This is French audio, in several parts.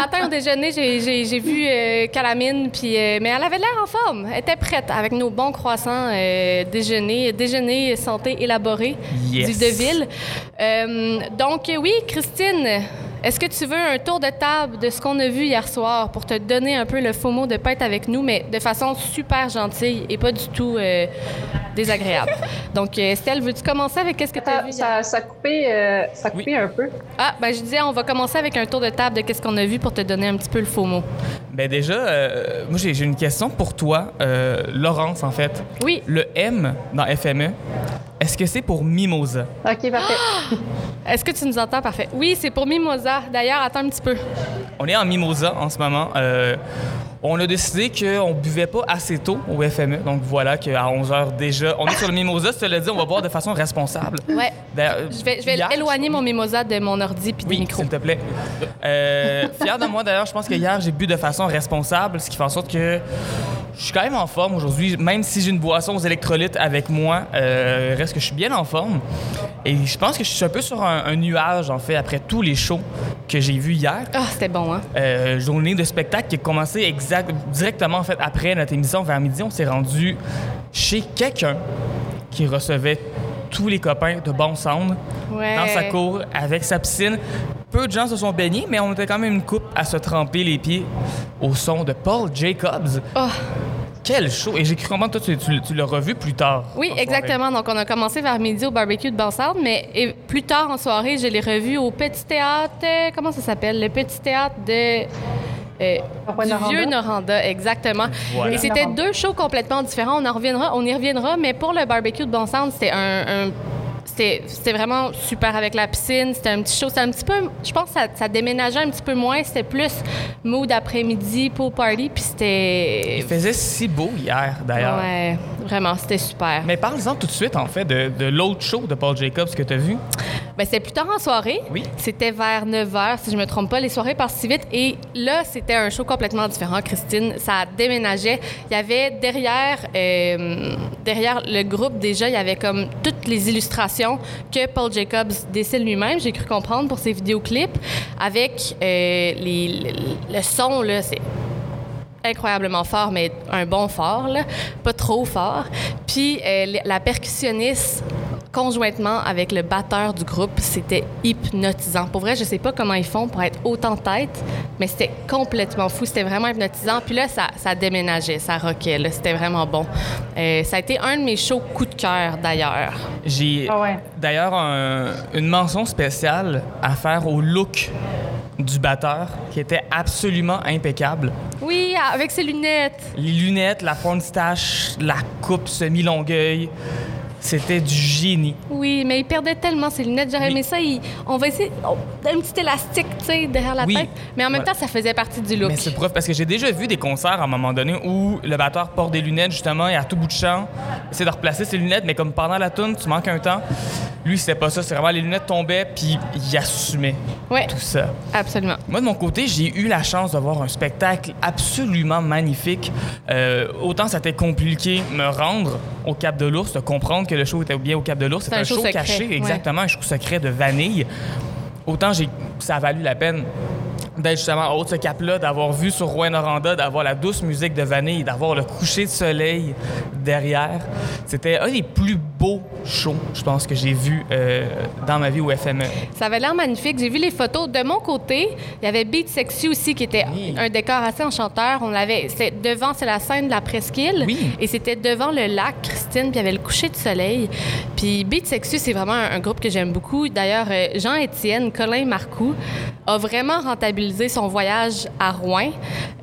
matin au déjeuner, j'ai- vu euh, Calamine, puis, euh, mais elle avait l'air en forme. Elle était prête avec nos bons croissants euh, déjeuner, déjeuner santé élaboré Yes. du Deville. Donc, oui, Christine, est-ce que tu veux un tour de table de ce qu'on a vu hier soir pour te donner un peu le faux mot de pas être avec nous, mais de façon super gentille et pas du tout euh, désagréable? Donc, euh, Estelle, veux-tu commencer avec qu'est-ce que tu as vu hier? ça, ça coupait, euh, ça un peu. Ah, ben je disais, on va commencer avec un tour de table de qu'est-ce qu'on a vu pour te donner un petit peu le faux mot. Ben déjà, euh, moi j'ai une question pour toi, euh, Laurence en fait. Oui. Le M dans FME, est-ce que c'est pour mimosa? OK, parfait. Est-ce que tu nous entends? Parfait. Oui, c'est pour Mimosa. D'ailleurs, attends un petit peu. On est en mimosa en ce moment. Euh, on a décidé qu'on buvait pas assez tôt au FME. Donc voilà qu'à 11h déjà, on est sur le mimosa. Cela dit, on va boire de façon responsable. Ouais. Je vais, je vais hier- éloigner mon Mimosa de mon ordi puis des Oui, micros. s'il te plaît. Euh, fier de moi d'ailleurs, je pense que hier j'ai bu de façon responsable, ce qui fait en sorte que je suis quand même en forme aujourd'hui, même si j'ai une boisson aux électrolytes avec moi, euh, reste que je suis bien en forme. Et je pense que je suis un peu sur un, un nuage en fait après tous les shows que j'ai vus hier. Ah, c'était bon, hein? Euh, journée de spectacle qui a commencé exact, directement en fait après notre émission vers midi. On s'est rendu chez quelqu'un qui recevait tous les copains de Bon Sound Ouais. dans sa cour avec sa piscine. Peu de gens se sont baignés, mais on était quand même une coupe à se tremper les pieds au son de Paul Jacobs. Oh. Quel show! Et j'ai cru comprendre, toi, tu, tu- tu l'as revu plus tard. Oui, exactement. Donc, on a commencé vers midi au barbecue de Bansard, mais et plus tard en soirée, je l'ai revu au Petit Théâtre. Comment ça s'appelle? Le Petit Théâtre de. Euh, du vieux Noranda, exactement. Voilà. Et c'était deux shows complètement différents. On en reviendra, on y reviendra, mais pour le barbecue de Bon Sound, c'était un, un- c'était c'était vraiment super avec la piscine. C'était un petit show. C'était un petit peu, je pense, que ça, ça déménageait un petit peu moins. C'était plus mood après-midi, pool party, puis c'était. Il faisait si beau hier, d'ailleurs. Ouais, vraiment, c'était super. Mais parle-en tout de suite, en fait, de, de l'autre show de Paul Jacobs que tu as vu. Ben, c'était plus tard en soirée. Oui. C'était vers 9 h, si je me trompe pas. Les soirées passent si vite. Et là, c'était un show complètement différent, Christine. Ça déménageait. Il y avait derrière, euh, derrière le groupe, déjà, il y avait comme toutes les illustrations que Paul Jacobs dessine lui-même, j'ai cru comprendre, pour ses vidéoclips, avec euh, les, le, le son, là, c'est incroyablement fort, mais un bon fort, là. pas trop fort. Puis euh, la percussionniste, conjointement avec le batteur du groupe, c'était hypnotisant. Pour vrai, je sais pas comment ils font pour être autant tête, mais c'était complètement fou. C'était vraiment hypnotisant. Puis là, ça, ça déménageait, ça rockait. là. C'était vraiment bon. Euh, ça a été un de mes shows coup de cœur, d'ailleurs. J'ai Ah ouais. d'ailleurs un- une mention spéciale à faire au look du batteur qui était absolument impeccable. Oui, avec ses lunettes. Les lunettes, la porn stache, la coupe semi-longueuil, c'était du génie. Oui, mais il perdait tellement ses lunettes. J'aurais Oui. aimé ça. il- on va essayer oh, un petit élastique, tu sais, derrière la Oui. tête. Mais en même Voilà. temps, ça faisait partie du look. Mais c'est preuve parce que j'ai déjà vu des concerts à un moment donné où le batteur porte des lunettes justement et à tout bout de champ, essaie de replacer ses lunettes, mais comme pendant la tune, tu manques un temps. Lui, c'était pas ça. C'est vraiment les lunettes tombaient puis il assumait tout ça. absolument. Moi, de mon côté, j'ai eu la chance de voir un spectacle absolument magnifique. Euh, autant ça a été compliqué me rendre au Cap de l'Ours, de comprendre que le show était bien au Cap de l'Ours. C'était un, show, caché, exactement, un show secret de vanille. Autant j'ai, ça a valu la peine d'être justement en haut de ce cap-là, d'avoir vu sur Rouen Noranda, d'avoir la douce musique de vanille, d'avoir le coucher de soleil derrière. C'était un des plus beaux shows, je pense, que j'ai vu euh, dans ma vie au FME. Ça avait l'air magnifique. J'ai vu les photos. De mon côté, il y avait Beat Sexy aussi, qui était Oui. un décor assez enchanteur. On l'avait. C'était devant, c'est la scène de la presqu'île. Oui. Et c'était devant le lac, Christine, puis il y avait le coucher de soleil. Puis Beat Sexy, c'est vraiment un, un groupe que j'aime beaucoup. D'ailleurs, euh, Jean-Étienne Colin Marcoux a vraiment rentabilisé son voyage à Rouen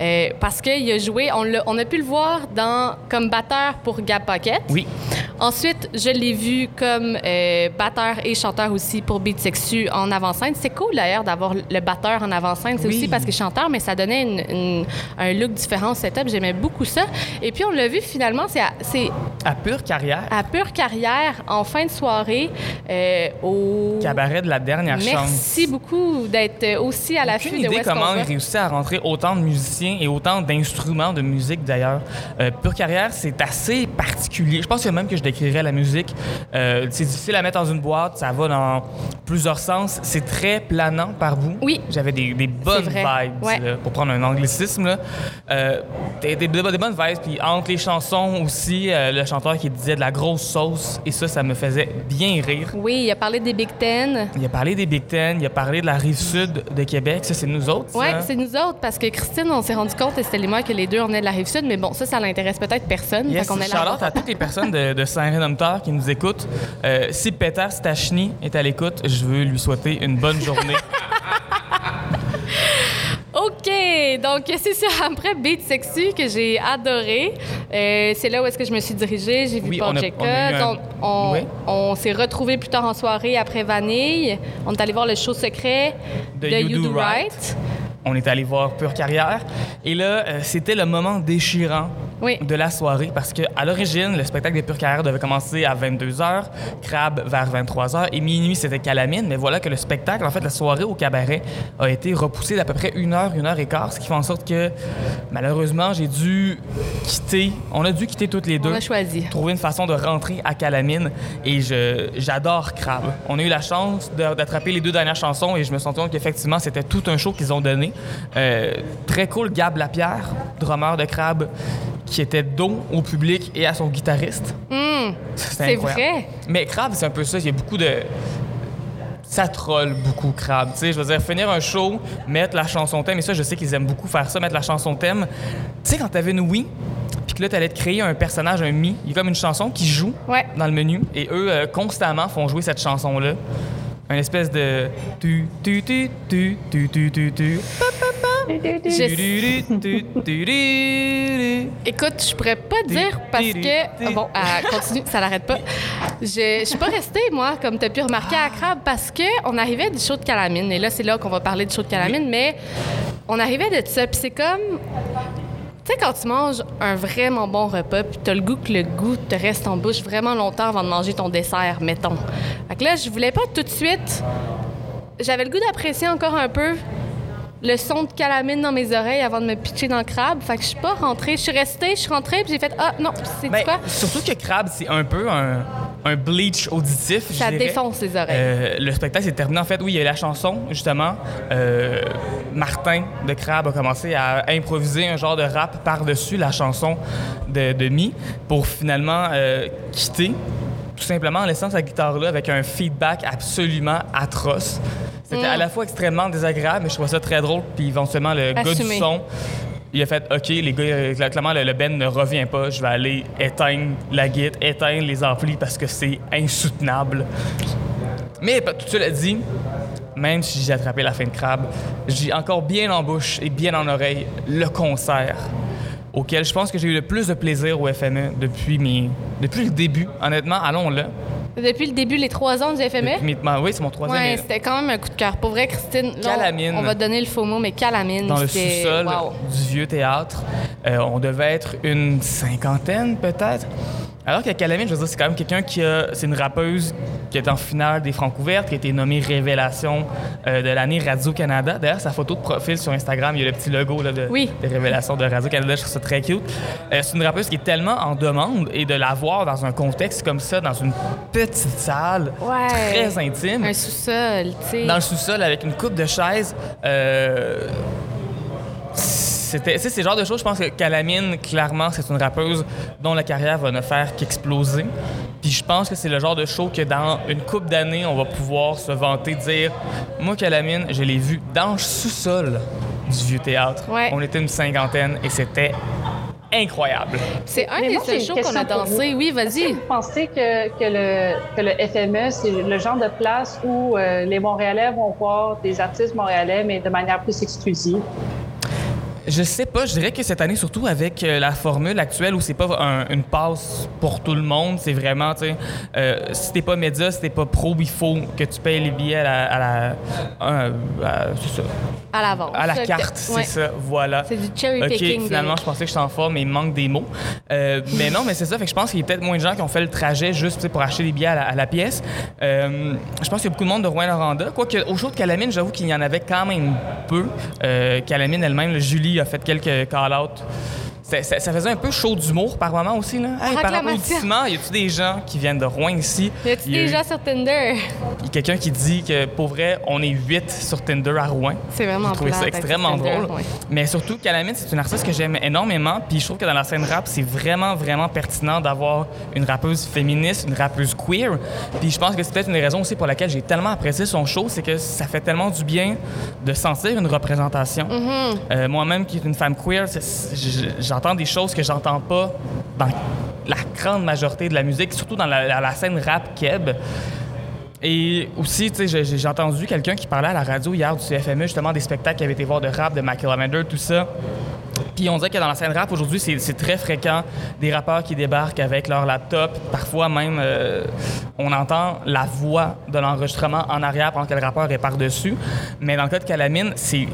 euh, parce qu'il a joué, on, l'a- on a pu le voir dans, comme batteur pour Gap Pocket. Oui. Ensuite, je l'ai vu comme euh, batteur et chanteur aussi pour Beat Sexu en avant-scène. C'est cool d'ailleurs d'avoir le batteur en avant-scène. C'est Oui. aussi parce qu'il est chanteur, mais ça donnait une- une- un look différent au setup. J'aimais beaucoup ça. Et puis, on l'a vu finalement, c'est à, c'est À pure carrière, à pure carrière en fin de soirée euh, au. cabaret de la dernière chance. Merci beaucoup d'être euh, aussi à l'affût Aucune de idée comment il réussit à rentrer autant de musiciens et autant d'instruments de musique d'ailleurs. Euh, Pure Carrière, c'est assez particulier. Je pense que même que je décrirais la musique. Euh, c'est difficile à mettre dans une boîte, ça va dans plusieurs sens. C'est très planant par bout. Oui. J'avais des, des bonnes vibes, Ouais. là, pour prendre un anglicisme. Là. Euh, des, des- des bonnes vibes, puis entre les chansons aussi, euh, le chanteur qui disait de la grosse sauce, et ça, ça me faisait bien rire. Oui, il a parlé des Big Ten. Il a parlé des Big Ten, il a parlé de la rive sud de Québec, ça c'est nous autres. Oui, c'est nous autres, parce que Christine, on s'est rendu compte, et c'était les mois que les deux, on est de la rive sud, mais bon, ça, ça l'intéresse peut-être personne. Yes, qu'on est là. à toutes les personnes de, de Saint-Rédempteur qui nous écoutent. Euh, si Peter Stachny est à l'écoute, je veux lui souhaiter une bonne journée. OK, donc c'est ça. Après Beat Sexy que j'ai adoré, euh, c'est là où est-ce que je me suis dirigée. J'ai vu Oui, Paul Jacob. on a eu un- On, on- Oui. on s'est retrouvés plus tard en soirée après Vanille. On est allé voir le show secret De de, You Do Right. On est allé voir Pure Carrière. Et là, euh, c'était le moment déchirant Oui. de la soirée parce que à l'origine, le spectacle des Pure Carrière devait commencer à 22h, Crab vers 23h et minuit, c'était Calamine. Mais voilà que le spectacle, en fait, la soirée au cabaret a été repoussée d'à peu près une heure, une heure et quart, ce qui fait en sorte que malheureusement, j'ai dû quitter. On a dû quitter toutes les deux. On a choisi. trouver une façon de rentrer à Calamine et je j'adore Crab. On a eu la chance d'attraper les deux dernières chansons et je me suis rendu compte qu'effectivement c'était tout un show qu'ils ont donné. Euh, très cool, Gab Lapierre, drummer de Crab, qui était dos au public et à son guitariste. C'était c'est vrai. Mais Crab, c'est un peu ça. Il y a beaucoup de. Ça troll beaucoup, Crab. Tu sais, je veux dire, finir un show, mettre la chanson thème, et ça, je sais qu'ils aiment beaucoup faire ça, mettre la chanson thème. Tu sais, quand t'avais une Wii, puis que là, t'allais te créer un personnage, un Mi, il y a comme une chanson qui joue Ouais. dans le menu, et eux, euh, constamment, font jouer cette chanson-là. Une espèce de. Tu, tu, tu, tu, tu, tu, tu, tu. Je-. Écoute, je pourrais pas dire parce que. Bon, continue, ça l'arrête pas. Je, je suis pas restée, moi, comme tu as pu remarquer à Crabe, parce que on arrivait du show de Calamine. Et là, c'est là qu'on va parler du show de Calamine, mais on arrivait de ça. Puis c'est comme. Tu sais, quand tu manges un vraiment bon repas, puis t'as le goût que le goût te reste en bouche vraiment longtemps avant de manger ton dessert, mettons. Fait que là, je voulais pas tout de suite. J'avais le goût d'apprécier encore un peu le son de calamine dans mes oreilles avant de me pitcher dans le crabe. Fait que je suis pas rentrée. Je suis restée, je suis rentrée, puis j'ai fait Ah non, c'est Ben, quoi? surtout que Crab, c'est un peu un, un bleach auditif. Ça défonce les oreilles. Euh, le spectacle s'est terminé. En fait, oui, il y a eu la chanson, justement. Euh, Martin de Crab a commencé à improviser un genre de rap par-dessus la chanson de, de Mi pour finalement euh, quitter, tout simplement en laissant sa guitare là avec un feedback absolument atroce. C'était Mm. à la fois extrêmement désagréable, mais je trouvais ça très drôle. Puis éventuellement, le gars du Assumé. son, il a fait OK, les gars, euh, clairement, le, le Ben ne revient pas. Je vais aller éteindre la guitare, éteindre les amplis parce que c'est insoutenable. Mais tout cela dit, même si j'ai attrapé la fin de crabe, j'ai encore bien en bouche et bien en oreille le concert auquel je pense que j'ai eu le plus de plaisir au FME depuis, mes, depuis le début. Honnêtement, allons-le. Depuis le début, les trois ans du FME? Mes- ma- oui, c'est mon troisième. Ouais, c'était quand même un coup de cœur. Pour vrai, Christine, là, on- Calamine. On, va donner le faux mot, mais Calamine, dans le sous-sol wow. du vieux théâtre. Euh, on devait être une cinquantaine, peut-être. Alors que Calamine, je veux dire, c'est quand même quelqu'un qui a. C'est une rappeuse qui est en finale des Francs ouvertes, qui a été nommée Révélation euh, de l'année Radio-Canada. D'ailleurs, sa photo de profil sur Instagram, il y a le petit logo là, de, Oui. de Révélation de Radio-Canada. Je trouve ça très cute. Euh, c'est une rappeuse qui est tellement en demande et de la voir dans un contexte comme ça, dans une petite salle Ouais. très intime Un sous-sol, tu sais. dans le sous-sol avec une coupe de chaises. Euh, c'était, c'est le genre de choses, je pense que Calamine, clairement, c'est une rappeuse dont la carrière va ne faire qu'exploser. Puis je pense que c'est le genre de show que dans une coupe d'années, on va pouvoir se vanter, dire Moi, Calamine, je l'ai vu dans le sous-sol du vieux théâtre. Ouais. On était une cinquantaine et c'était incroyable. C'est un Mais des moi, seuls shows qu'on a dansé. vous. Oui, Est-ce vas-y. que vous pensez que, que le, que le FME, c'est le genre de place où euh, les Montréalais vont voir des artistes montréalais, mais de manière plus exclusive? Je sais pas, je dirais que cette année, surtout avec euh, la formule actuelle où c'est pas un- une passe pour tout le monde, c'est vraiment, tu sais, euh, si t'es pas média, si t'es pas pro, il faut que tu payes les billets à la. à la- euh, à- c'est ça, À l'avance. à la carte, c'est ouais. ça, voilà. C'est du cherry OK, picking. de- finalement, je pensais que j'étais en forme, mais il me manque des mots. Euh, mais non, mais c'est ça. Fait que je pense qu'il y a peut-être moins de gens qui ont fait le trajet juste pour acheter des billets à la, à la pièce. Euh, je pense qu'il y a beaucoup de monde de Rouen-Noranda. Quoique, au show de Calamine, j'avoue qu'il y en avait quand même peu. Calamine elle-même, Julie a fait quelques call-outs ça- ça faisait un peu chaud d'humour par moment aussi. Là. Hey, par applaudissement, y a-tu des gens qui viennent de Rouen ici? Y a-tu Il y a des eu- gens sur Tinder? il y a quelqu'un qui dit que pour vrai, on est 8 sur Tinder à Rouen. C'est vraiment J'ai trouvé ça extrêmement Tinder, drôle. ouais. Mais surtout, Calamine, c'est une artiste que j'aime énormément. Puis je trouve que dans la scène rap, c'est vraiment, vraiment pertinent d'avoir une rappeuse féministe, une rappeuse queer. Puis je pense que c'est peut-être une des raisons aussi pour laquelle j'ai tellement apprécié son show, c'est que ça fait tellement du bien de sentir une représentation. Mm-hmm. Euh, Moi-même, qui est une femme queer, c'est- c'est- j- j'entends des choses que j'entends pas dans la grande majorité de la musique, surtout dans la, scène rap keb. Et aussi, j'ai- entendu quelqu'un qui parlait à la radio hier du CFME, justement, des spectacles qui avaient été voir de rap, de Lamander, tout ça. Puis on dirait que dans la scène rap, aujourd'hui, c'est très fréquent des rappeurs qui débarquent avec leur laptop. Parfois même, euh, on entend la voix de l'enregistrement en arrière pendant que le rappeur est par-dessus. Mais dans le cas de Calamine, c'est...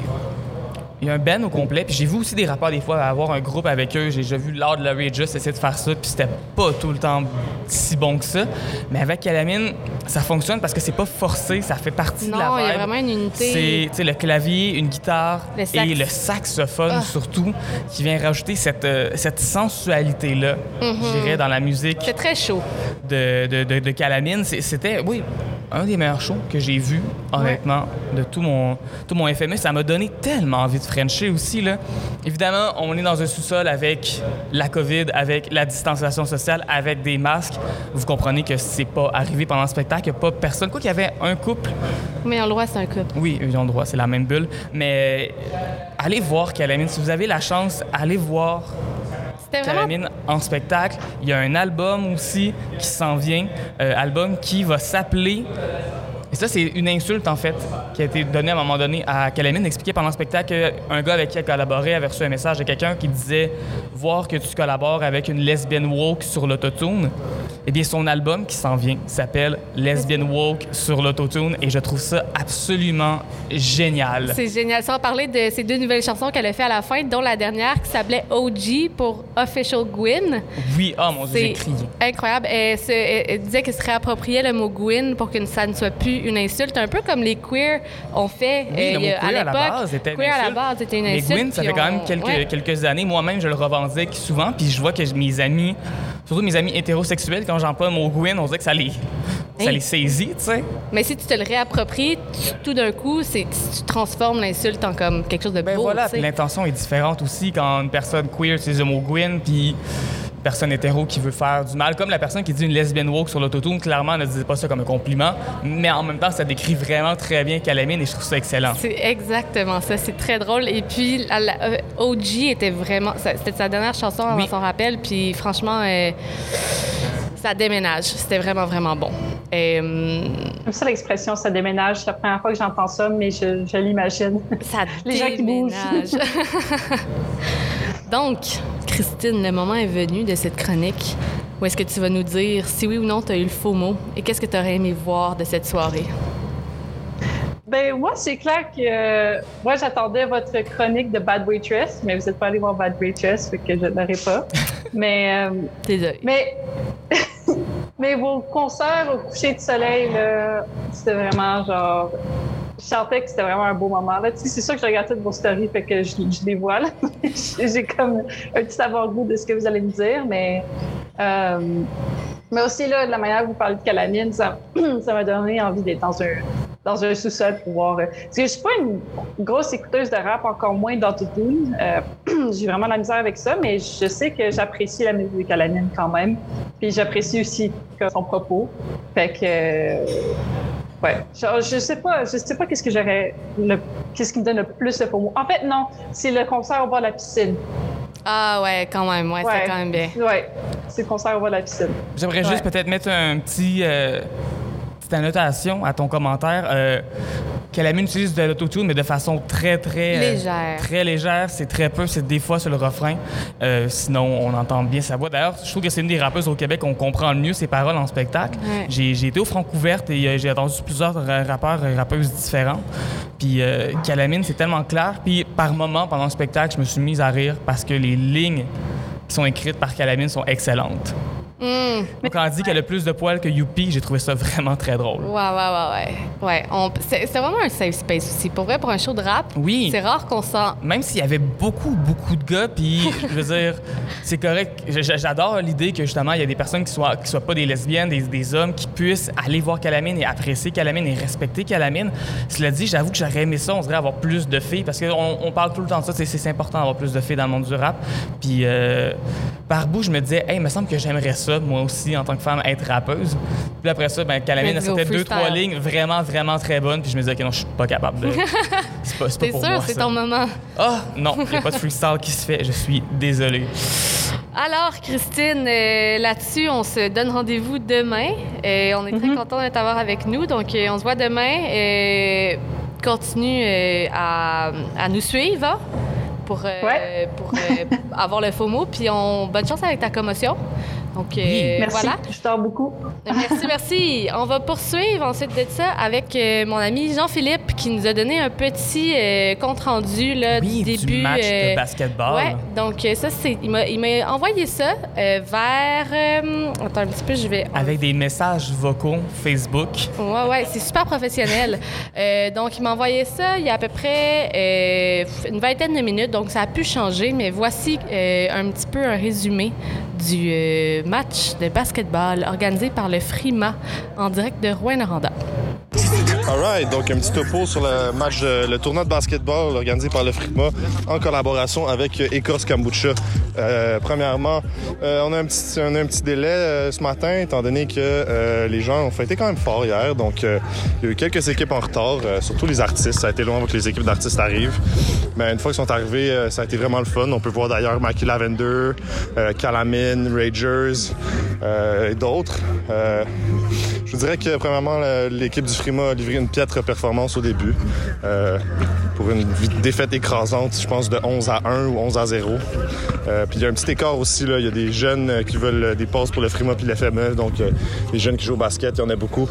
Il y a un band au complet. Puis j'ai vu aussi des rappeurs, des fois, avoir un groupe avec eux. J'ai déjà vu Lord Larry Just essayer de faire ça. Puis c'était pas tout le temps si bon que ça. Mais avec Calamine, ça fonctionne parce que c'est pas forcé. Ça fait partie de la Non, il y a vibe. vraiment une unité. C'est le clavier, une guitare Le et le saxophone Ah. surtout qui vient rajouter cette, euh, cette sensualité-là, Mm-hmm. je dirais, dans la musique C'est très chaud. de, de, de, de Calamine. C'était, oui, un des meilleurs shows que j'ai vu, honnêtement, de tout mon, tout mon FME. Ça m'a donné tellement envie de Frencher aussi. Là. Évidemment, on est dans un sous-sol avec la COVID, avec la distanciation sociale, avec des masques. Vous comprenez que c'est pas arrivé pendant le spectacle. Il n'y a pas personne. Quoi qu'il y avait un couple Mais on le voit, c'est un couple. oui, ils ont le droit, c'est la même bulle. Mais allez voir Calamine. Si vous avez la chance, allez voir Calamine en spectacle. Il y a un album aussi qui s'en vient, euh, album qui va s'appeler. Et ça, c'est une insulte, en fait, qui a été donnée à un moment donné à Calamine, d'expliquer pendant le spectacle qu'un gars avec qui elle collaborait avait reçu un message de quelqu'un qui disait Voir que tu collabores avec une lesbienne woke sur l'autotune. Eh bien, son album qui s'en vient s'appelle Lesbian Woke sur l'autotune et je trouve ça absolument génial. C'est génial. Sans parler de ces deux nouvelles chansons qu'elle a fait à la fin, dont la dernière qui s'appelait OG pour Official Gwyn. Oui, oh mon Dieu, j'ai C'est crié. incroyable. Elle, se- elle- elle disait qu'elle se réappropriait le mot Gwyn pour que ça ne soit plus une insulte, un peu comme les queers ont fait Oui, euh, queer à l'époque. Queer à la base était une Mais insulte. Gwyn, ça fait quand même quelques, ouais. quelques années. Moi-même, je le revendique souvent. Puis je vois que mes amis, surtout mes amis hétérosexuels, quand j'emploie le mot Gwyn, on dirait que ça les, ça les saisit, tu sais. Mais si tu te le réappropries, tu- tout d'un coup, c'est tu transformes l'insulte en comme quelque chose de Ben beau. voilà, l'intention est différente aussi quand une personne queer utilise le mot Gwyn, puis personne hétéro qui veut faire du mal, comme la personne qui dit une lesbienne woke sur l'autotune, clairement ne disait pas ça comme un compliment, mais en même temps, ça décrit vraiment très bien Calamine et je trouve ça excellent. C'est exactement ça. C'est très drôle. Et puis, la, la- euh, OG était vraiment. C'était sa dernière chanson avant Oui. son rappel. Puis, franchement, euh, ça déménage. C'était vraiment, vraiment bon. Et, hum, J'aime ça l'expression, ça déménage. C'est la première fois que j'entends ça, mais je, je l'imagine. ça Les gens qui bougent. Donc, Christine, le moment est venu de cette chronique où est-ce que tu vas nous dire si oui ou non tu as eu le faux mot et qu'est-ce que tu aurais aimé voir de cette soirée? Ben moi, c'est clair que euh, moi, j'attendais votre chronique de Bad Waitress, mais vous n'êtes pas allé voir Bad Waitress, fait que je ne l'aurai pas. mais, euh, Désolée. mais, mais vos concerts au coucher de soleil, là, c'était vraiment genre. Je sentais que c'était vraiment un beau moment. Là, c'est sûr que je regarde toutes vos stories, fait que je, je les vois. J'ai comme un petit avant-goût de ce que vous allez me dire, mais. euh, mais aussi, là, de la manière que vous parlez de Calamine, ça m'a donné envie d'être dans un, dans un sous-sol pour voir. euh, Parce que je suis pas une grosse écouteuse de rap, encore moins d'autotune. Euh, J'ai vraiment de la misère avec ça, mais je sais que j'apprécie la musique de Calamine quand même. Puis j'apprécie aussi son propos. Fait que. Ouais, Genre, je sais pas, je sais pas qu'est-ce que j'aurais, le- qu'est-ce qui me donne le plus le mot. En fait, non, c'est le concert au bord de la piscine. Ah ouais, quand même. Ouais, Ouais. c'était quand même bien. Ouais, c'est le concert au bord de la piscine. J'aimerais juste peut-être mettre un petit euh, petite annotation à ton commentaire. Euh, Calamine utilise de l'autotune, mais de façon très, très... euh, Légère. très légère. C'est très peu. C'est des fois sur le refrain. Euh, sinon, on entend bien sa voix. D'ailleurs, je trouve que c'est une des rappeuses au Québec qu'on comprend le mieux ses paroles en spectacle. Ouais. J'ai été au Francouverte et euh, j'ai entendu plusieurs ra- rappeurs et rappeuses différents. Puis Calamine, c'est tellement clair. Puis par moment, pendant le spectacle, je me suis mise à rire parce que les lignes qui sont écrites par Calamine sont excellentes. Donc, quand on dit qu'elle a plus de poils que Youpi, j'ai trouvé ça vraiment très drôle. Ouais, ouais, ouais, ouais. ouais on- c'est vraiment un safe space aussi. Pour vrai, pour un show de rap, Oui. c'est rare qu'on sent. Même s'il y avait beaucoup, beaucoup de gars, puis je veux dire, c'est correct. J'adore l'idée que justement, il y a des personnes qui soient, qui soient pas des lesbiennes, des, des hommes qui puissent aller voir Calamine et apprécier Calamine et respecter Calamine. Cela dit, j'avoue que j'aurais aimé ça, on dirait avoir plus de filles, parce qu'on on parle tout le temps de ça, c'est- c'est important d'avoir plus de filles dans le monde du rap. Puis euh, par bout, je me disais, hey, il me semble que j'aimerais ça, moi aussi, en tant que femme, être rappeuse. Puis après ça, ben, Calamine, c'était deux, trois lignes vraiment, vraiment très bonnes, puis je me disais, OK, non, je suis pas capable de. C'est pas, c'est pas T'es pour sûr, moi, c'est ton moment? Ah, non, il n'y a pas de freestyle qui se fait. Je suis désolé. Alors, Christine, euh, là-dessus, on se donne rendez-vous demain. Euh, on est très content de t'avoir avec nous. Donc, euh, on se voit demain. Continue euh, à, à nous suivre hein, pour, euh, Ouais. pour euh, avoir le faux mot. Puis, on, bonne chance avec ta commotion. Donc, euh. Merci. voilà. Je dors beaucoup. Merci, merci. On va poursuivre ensuite de ça avec euh, mon ami Jean-Philippe qui nous a donné un petit euh, compte-rendu là, Oui, du du début. match euh, de basketball. Ouais, donc euh, ça, c'est. Il m'a, il m'a envoyé ça euh, vers. euh, attends un petit peu, je vais. Avec des messages vocaux Facebook. Ouais, ouais, c'est super professionnel. Euh, donc, il m'a envoyé ça il y a à peu près euh, une vingtaine de minutes, donc ça a pu changer, mais voici euh, un petit peu un résumé du euh, match de basketball organisé par le Frima en direct de Rouen-Noranda. Alright, donc un petit topo sur le match, de- le tournoi de basketball organisé par le FRIMA en collaboration avec euh, Écorce Kombucha. Euh, premièrement, euh, on, a un petit, on a un petit délai euh, ce matin, étant donné que euh, les gens ont fêté quand même fort hier. Donc, euh, il y a eu quelques équipes en retard, euh, surtout les artistes. Ça a été long avant que les équipes d'artistes arrivent. Mais une fois qu'ils sont arrivés, euh, ça a été vraiment le fun. On peut voir d'ailleurs Mackie Lavender, euh, Calamine, Ragers euh, et d'autres. Euh, je vous dirais que, premièrement, l'équipe du Frima a livré une piètre performance au début. euh, pour une défaite écrasante, je pense, de 11 à 1 ou 11 à 0. Euh, puis il y a un petit écart aussi. Là. Il y a des jeunes euh, qui veulent des passes pour le Frima puis le FME. Donc, les jeunes qui jouent au basket, il y en a beaucoup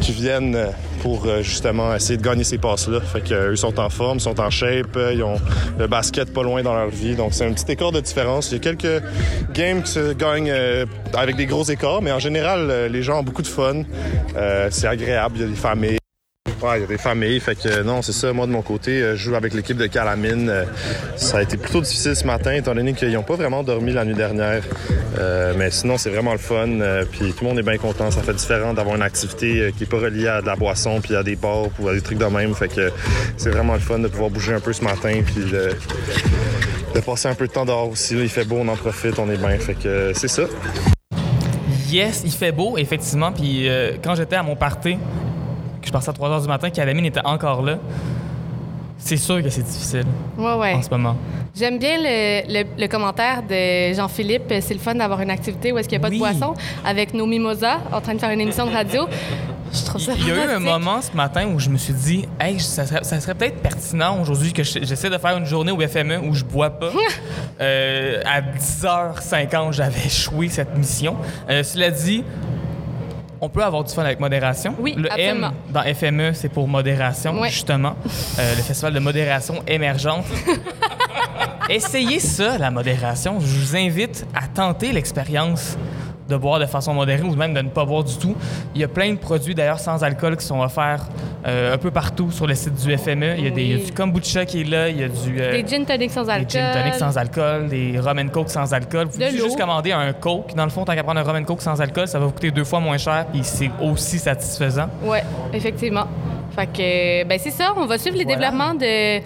qui viennent pour justement essayer de gagner ces passes-là. Fait qu'eux sont en forme, sont en shape, ils ont le basket pas loin dans leur vie. Donc, c'est un petit écart de différence. Il y a quelques games qui se gagnent avec des gros écarts, mais en général, les gens ont beaucoup de fun. C'est agréable. Il y a des familles. Ouais, il y a des familles. Fait que non, c'est ça. Moi, de mon côté, euh, je joue avec l'équipe de Calamine. Euh, ça a été plutôt difficile ce matin, étant donné qu'ils n'ont pas vraiment dormi la nuit dernière. Euh, mais sinon, c'est vraiment le fun. Puis tout le monde est bien content. Ça fait différent d'avoir une activité qui n'est pas reliée à de la boisson, puis à des bars, ou à des trucs de même. Fait que c'est vraiment le fun de pouvoir bouger un peu ce matin, puis de, passer un peu de temps dehors aussi. Là, il fait beau, on en profite, on est bien. Fait que c'est ça. Yes, il fait beau, effectivement. Puis quand j'étais à mon party, que je passais à 3 h du matin, Calamine était encore là, c'est sûr que c'est difficile Ouais, ouais. en ce moment. J'aime bien le, le- le commentaire de Jean-Philippe. C'est le fun d'avoir une activité où est-ce qu'il n'y a pas Oui. de boisson avec nos mimosas en train de faire une émission de radio. Je trouve ça Il y a eu un moment ce matin où je me suis dit, hey, ça serait, ça serait peut-être pertinent aujourd'hui que je- j'essaie de faire une journée au FME où je bois pas. Euh, à 10h50, j'avais échoué cette mission. Euh, cela dit, on peut avoir du fun avec modération. Oui, le absolument. M dans FME, c'est pour modération, Ouais. justement. Euh, le festival de modération émergente. Essayez ça, la modération. Je vous invite à tenter l'expérience de boire de façon modérée ou même de ne pas boire du tout. Il y a plein de produits d'ailleurs sans alcool qui sont offerts euh, un peu partout sur le site du FME. Il y a, des, il y a Oui. du kombucha qui est là, il y a du euh, Des gin tonic sans des alcool. gin tonic sans alcool, des rum and coke sans alcool. Vous pouvez juste commander un coke. Dans le fond, tant qu'à prendre un rum and coke sans alcool, ça va vous coûter deux fois moins cher puis c'est aussi satisfaisant. Oui, effectivement. Fait que, ben c'est ça, on va suivre les Voilà. développements de,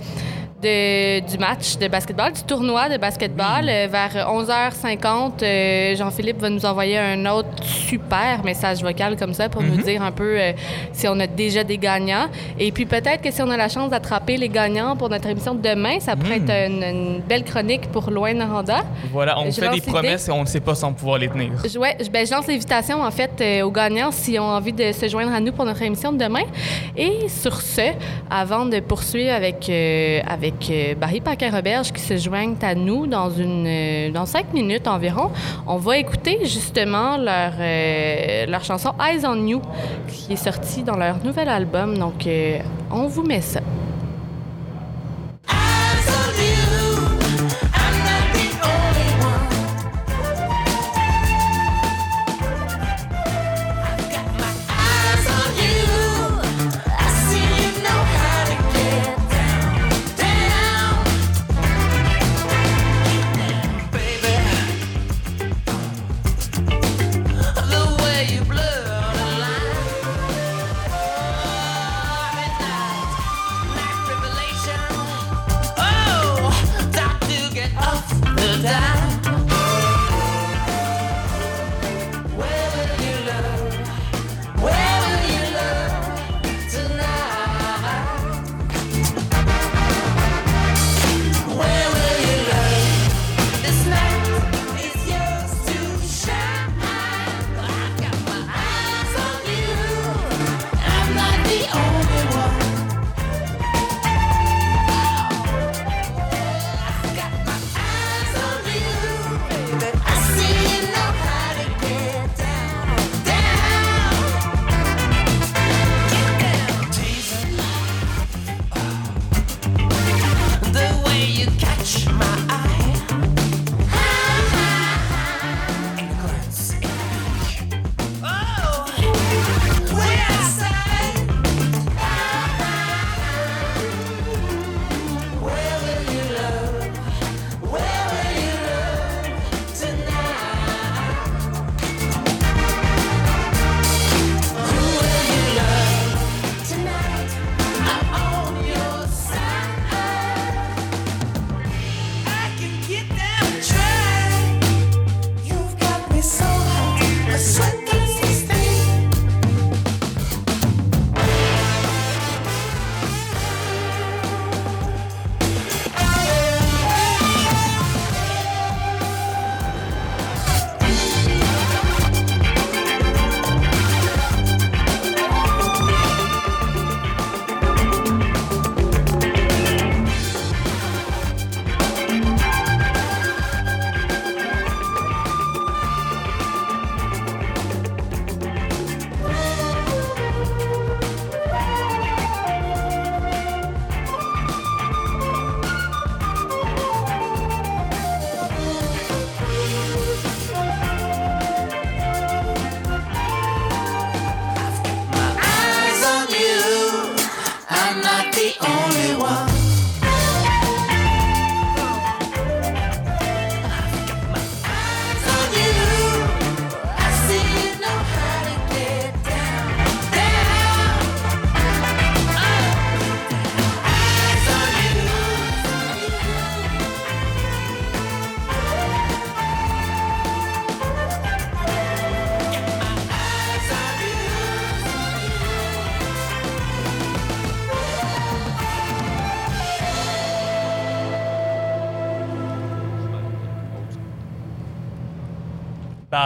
de- du match de basketball, du tournoi de basketball. Euh, vers 11h50, euh, Jean-Philippe va nous envoyer un autre super message vocal comme ça pour nous dire un peu euh, si on a déjà des gagnants. Et puis peut-être que si on a la chance d'attraper les gagnants pour notre émission de demain, ça pourrait Mm. être une, une belle chronique pour Loin Noranda. Voilà, on Je fait des promesses et on ne sait pas si on va pouvoir les tenir. Je, ouais, je- ben, je lance l'invitation en fait aux gagnants s'ils ont envie de se joindre à nous pour notre émission de demain. Et sur ce, avant de poursuivre avec, euh, avec euh, Barry Paquin-Roberge qui se joignent à nous dans, une, euh, dans cinq minutes environ, on va écouter justement leur, euh, leur chanson Eyes on You qui est sortie dans leur nouvel album. Donc, on vous met ça.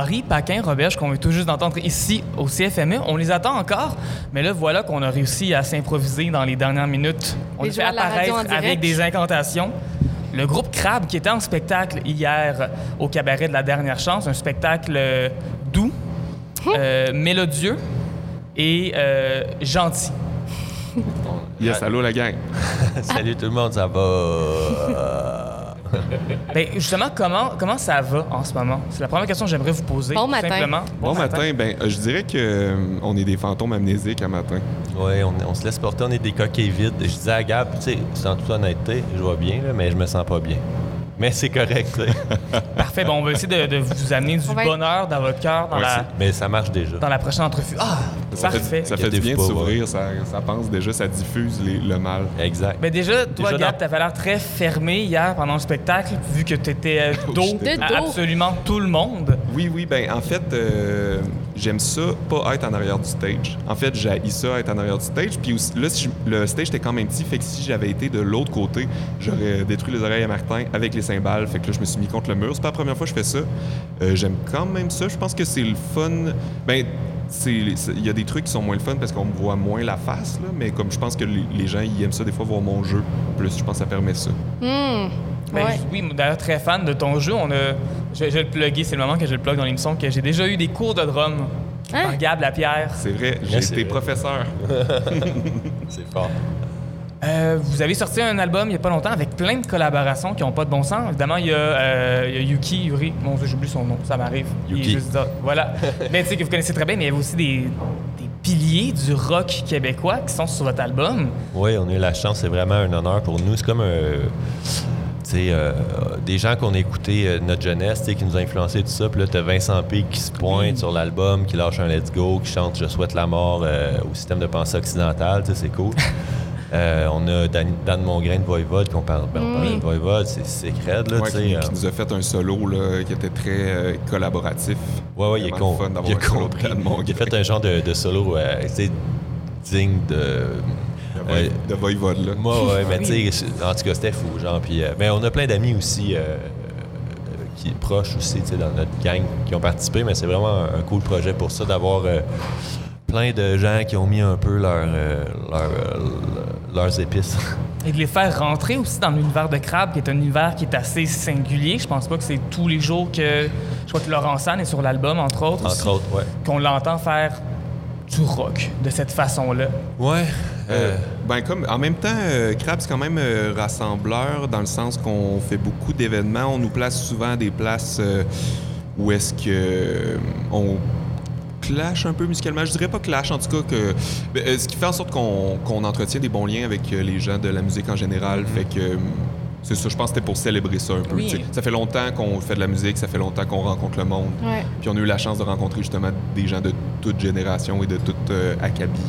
Barry, Paquin, Roberge, qu'on vient tout juste d'entendre ici au CFME. On les attend encore, mais là, voilà qu'on a réussi à s'improviser dans les dernières minutes. On Les les fait apparaître avec des incantations. Le groupe Crabe, qui était en spectacle hier au cabaret de la dernière chance, un spectacle euh, doux, euh, mélodieux et euh, gentil. Yes, allô la gang. Salut tout le monde, ça va? Ben, justement, comment, comment ça va en ce moment? C'est la première question que j'aimerais vous poser. Bon matin. Simplement. Bon, matin, ben je dirais que euh, on est des fantômes amnésiques à matin. Oui, on, on se laisse porter, on est des coquilles vides. Je disais à Gab, tu sais, sans toute honnêteté, je vois bien, là, mais je me sens pas bien. Mais c'est correct, tu. Parfait. Bon, on va essayer de, de vous amener du être- bonheur dans votre cœur dans, Ouais, la, Mais ça marche déjà. dans la prochaine entrevue. Ah, Ça parfait. fait, ça fait du bien de s'ouvrir, ça, ça pense déjà, ça diffuse les- le mal. Exact. Ben déjà, toi, Déjà Gab, dans- t'avais l'air très fermé hier pendant le spectacle, vu que t'étais euh, dos De dos. absolument tout le monde. Oui, oui, ben en fait, euh, j'aime ça, pas être en arrière du stage. En fait, j'ai ça être en arrière du stage. Puis aussi- là, si je- le stage était quand même petit, fait que si j'avais été de l'autre côté, j'aurais détruit les oreilles à Martin avec les cymbales. Fait que là, je me suis mis contre le mur. C'est pas la première fois que je fais ça. Euh, j'aime quand même ça. Je pense que c'est le fun. Ben, il y a des trucs qui sont moins le fun parce qu'on me voit moins la face, là, mais comme je pense que les, les gens, ils aiment ça des fois voir mon jeu. Plus, je pense que ça permet ça. Hmm. Ben, Ouais. Oui, d'ailleurs, très fan de ton jeu. On a, je, je vais le plugger, c'est le moment que je le plug dans l'émission, que j'ai déjà eu des cours de drum Hein? par Gab Lapierre. C'est vrai, j'ai été professeur. C'est fort. Euh, vous avez sorti un album il n'y a pas longtemps avec plein de collaborations qui n'ont pas de bon sens. Évidemment, il y, a, euh, y a Yuki, Yuri. Mon Dieu, j'oublie son nom, ça m'arrive. Yuki. juste là. Voilà. Mais tu sais que vous connaissez très bien, mais il y avait aussi des, des piliers du rock québécois qui sont sur votre album. Oui, on a eu la chance, c'est vraiment un honneur pour nous. C'est comme un. Sais, euh, des gens qu'on a écouté euh, notre jeunesse, qui nous ont influencé tout ça. Puis là, t'as Vincent P qui se pointe sur l'album, qui lâche un Let's Go, qui chante Je souhaite la mort euh, au système de pensée occidental, tu sais, c'est cool. Euh, on a Dan, Dan Mongrain de Voivode, qu'on parle, ben, on parlait de Voivode, c'est c'est crade, là, Ouais, tu sais. qui, euh, qui nous a fait un solo là, qui était très euh, collaboratif. Ouais, ouais, il est con. il, a compris. Il a fait un genre de, de solo, euh, digne de. De, euh, de Voivode, là. Moi, ouais, mais tu sais, en tout cas, c'était fou, genre. Puis, euh, mais on a plein d'amis aussi qui proches aussi, tu sais, dans notre gang qui ont participé, mais c'est vraiment un, cool projet pour ça, d'avoir euh, plein de gens qui ont mis un peu leur, euh, leur, euh, leurs épices. Et de les faire rentrer aussi dans l'univers de Crab, qui est un univers qui est assez singulier. Je pense pas que c'est tous les jours que. Je crois que Laurent San est sur l'album, entre autres. aussi, Entre autres, ouais. Qu'on l'entend faire du rock de cette façon-là. Ouais. Euh, ben comme en même temps, euh, Crab c'est quand même euh, rassembleur dans le sens qu'on fait beaucoup d'événements. On nous place souvent à des places euh, où est-ce que euh, on clash un peu musicalement? Je dirais pas clash, en tout cas que ben, euh, ce qui fait en sorte qu'on entretient des bons liens avec euh, les gens de la musique en général. Fait que euh, c'est ça, je pense que c'était pour célébrer ça un peu. Oui. Ça fait longtemps qu'on fait de la musique, ça fait longtemps qu'on rencontre le monde. Ouais. Puis on a eu la chance de rencontrer justement des gens de toute génération et de toute euh, acabit.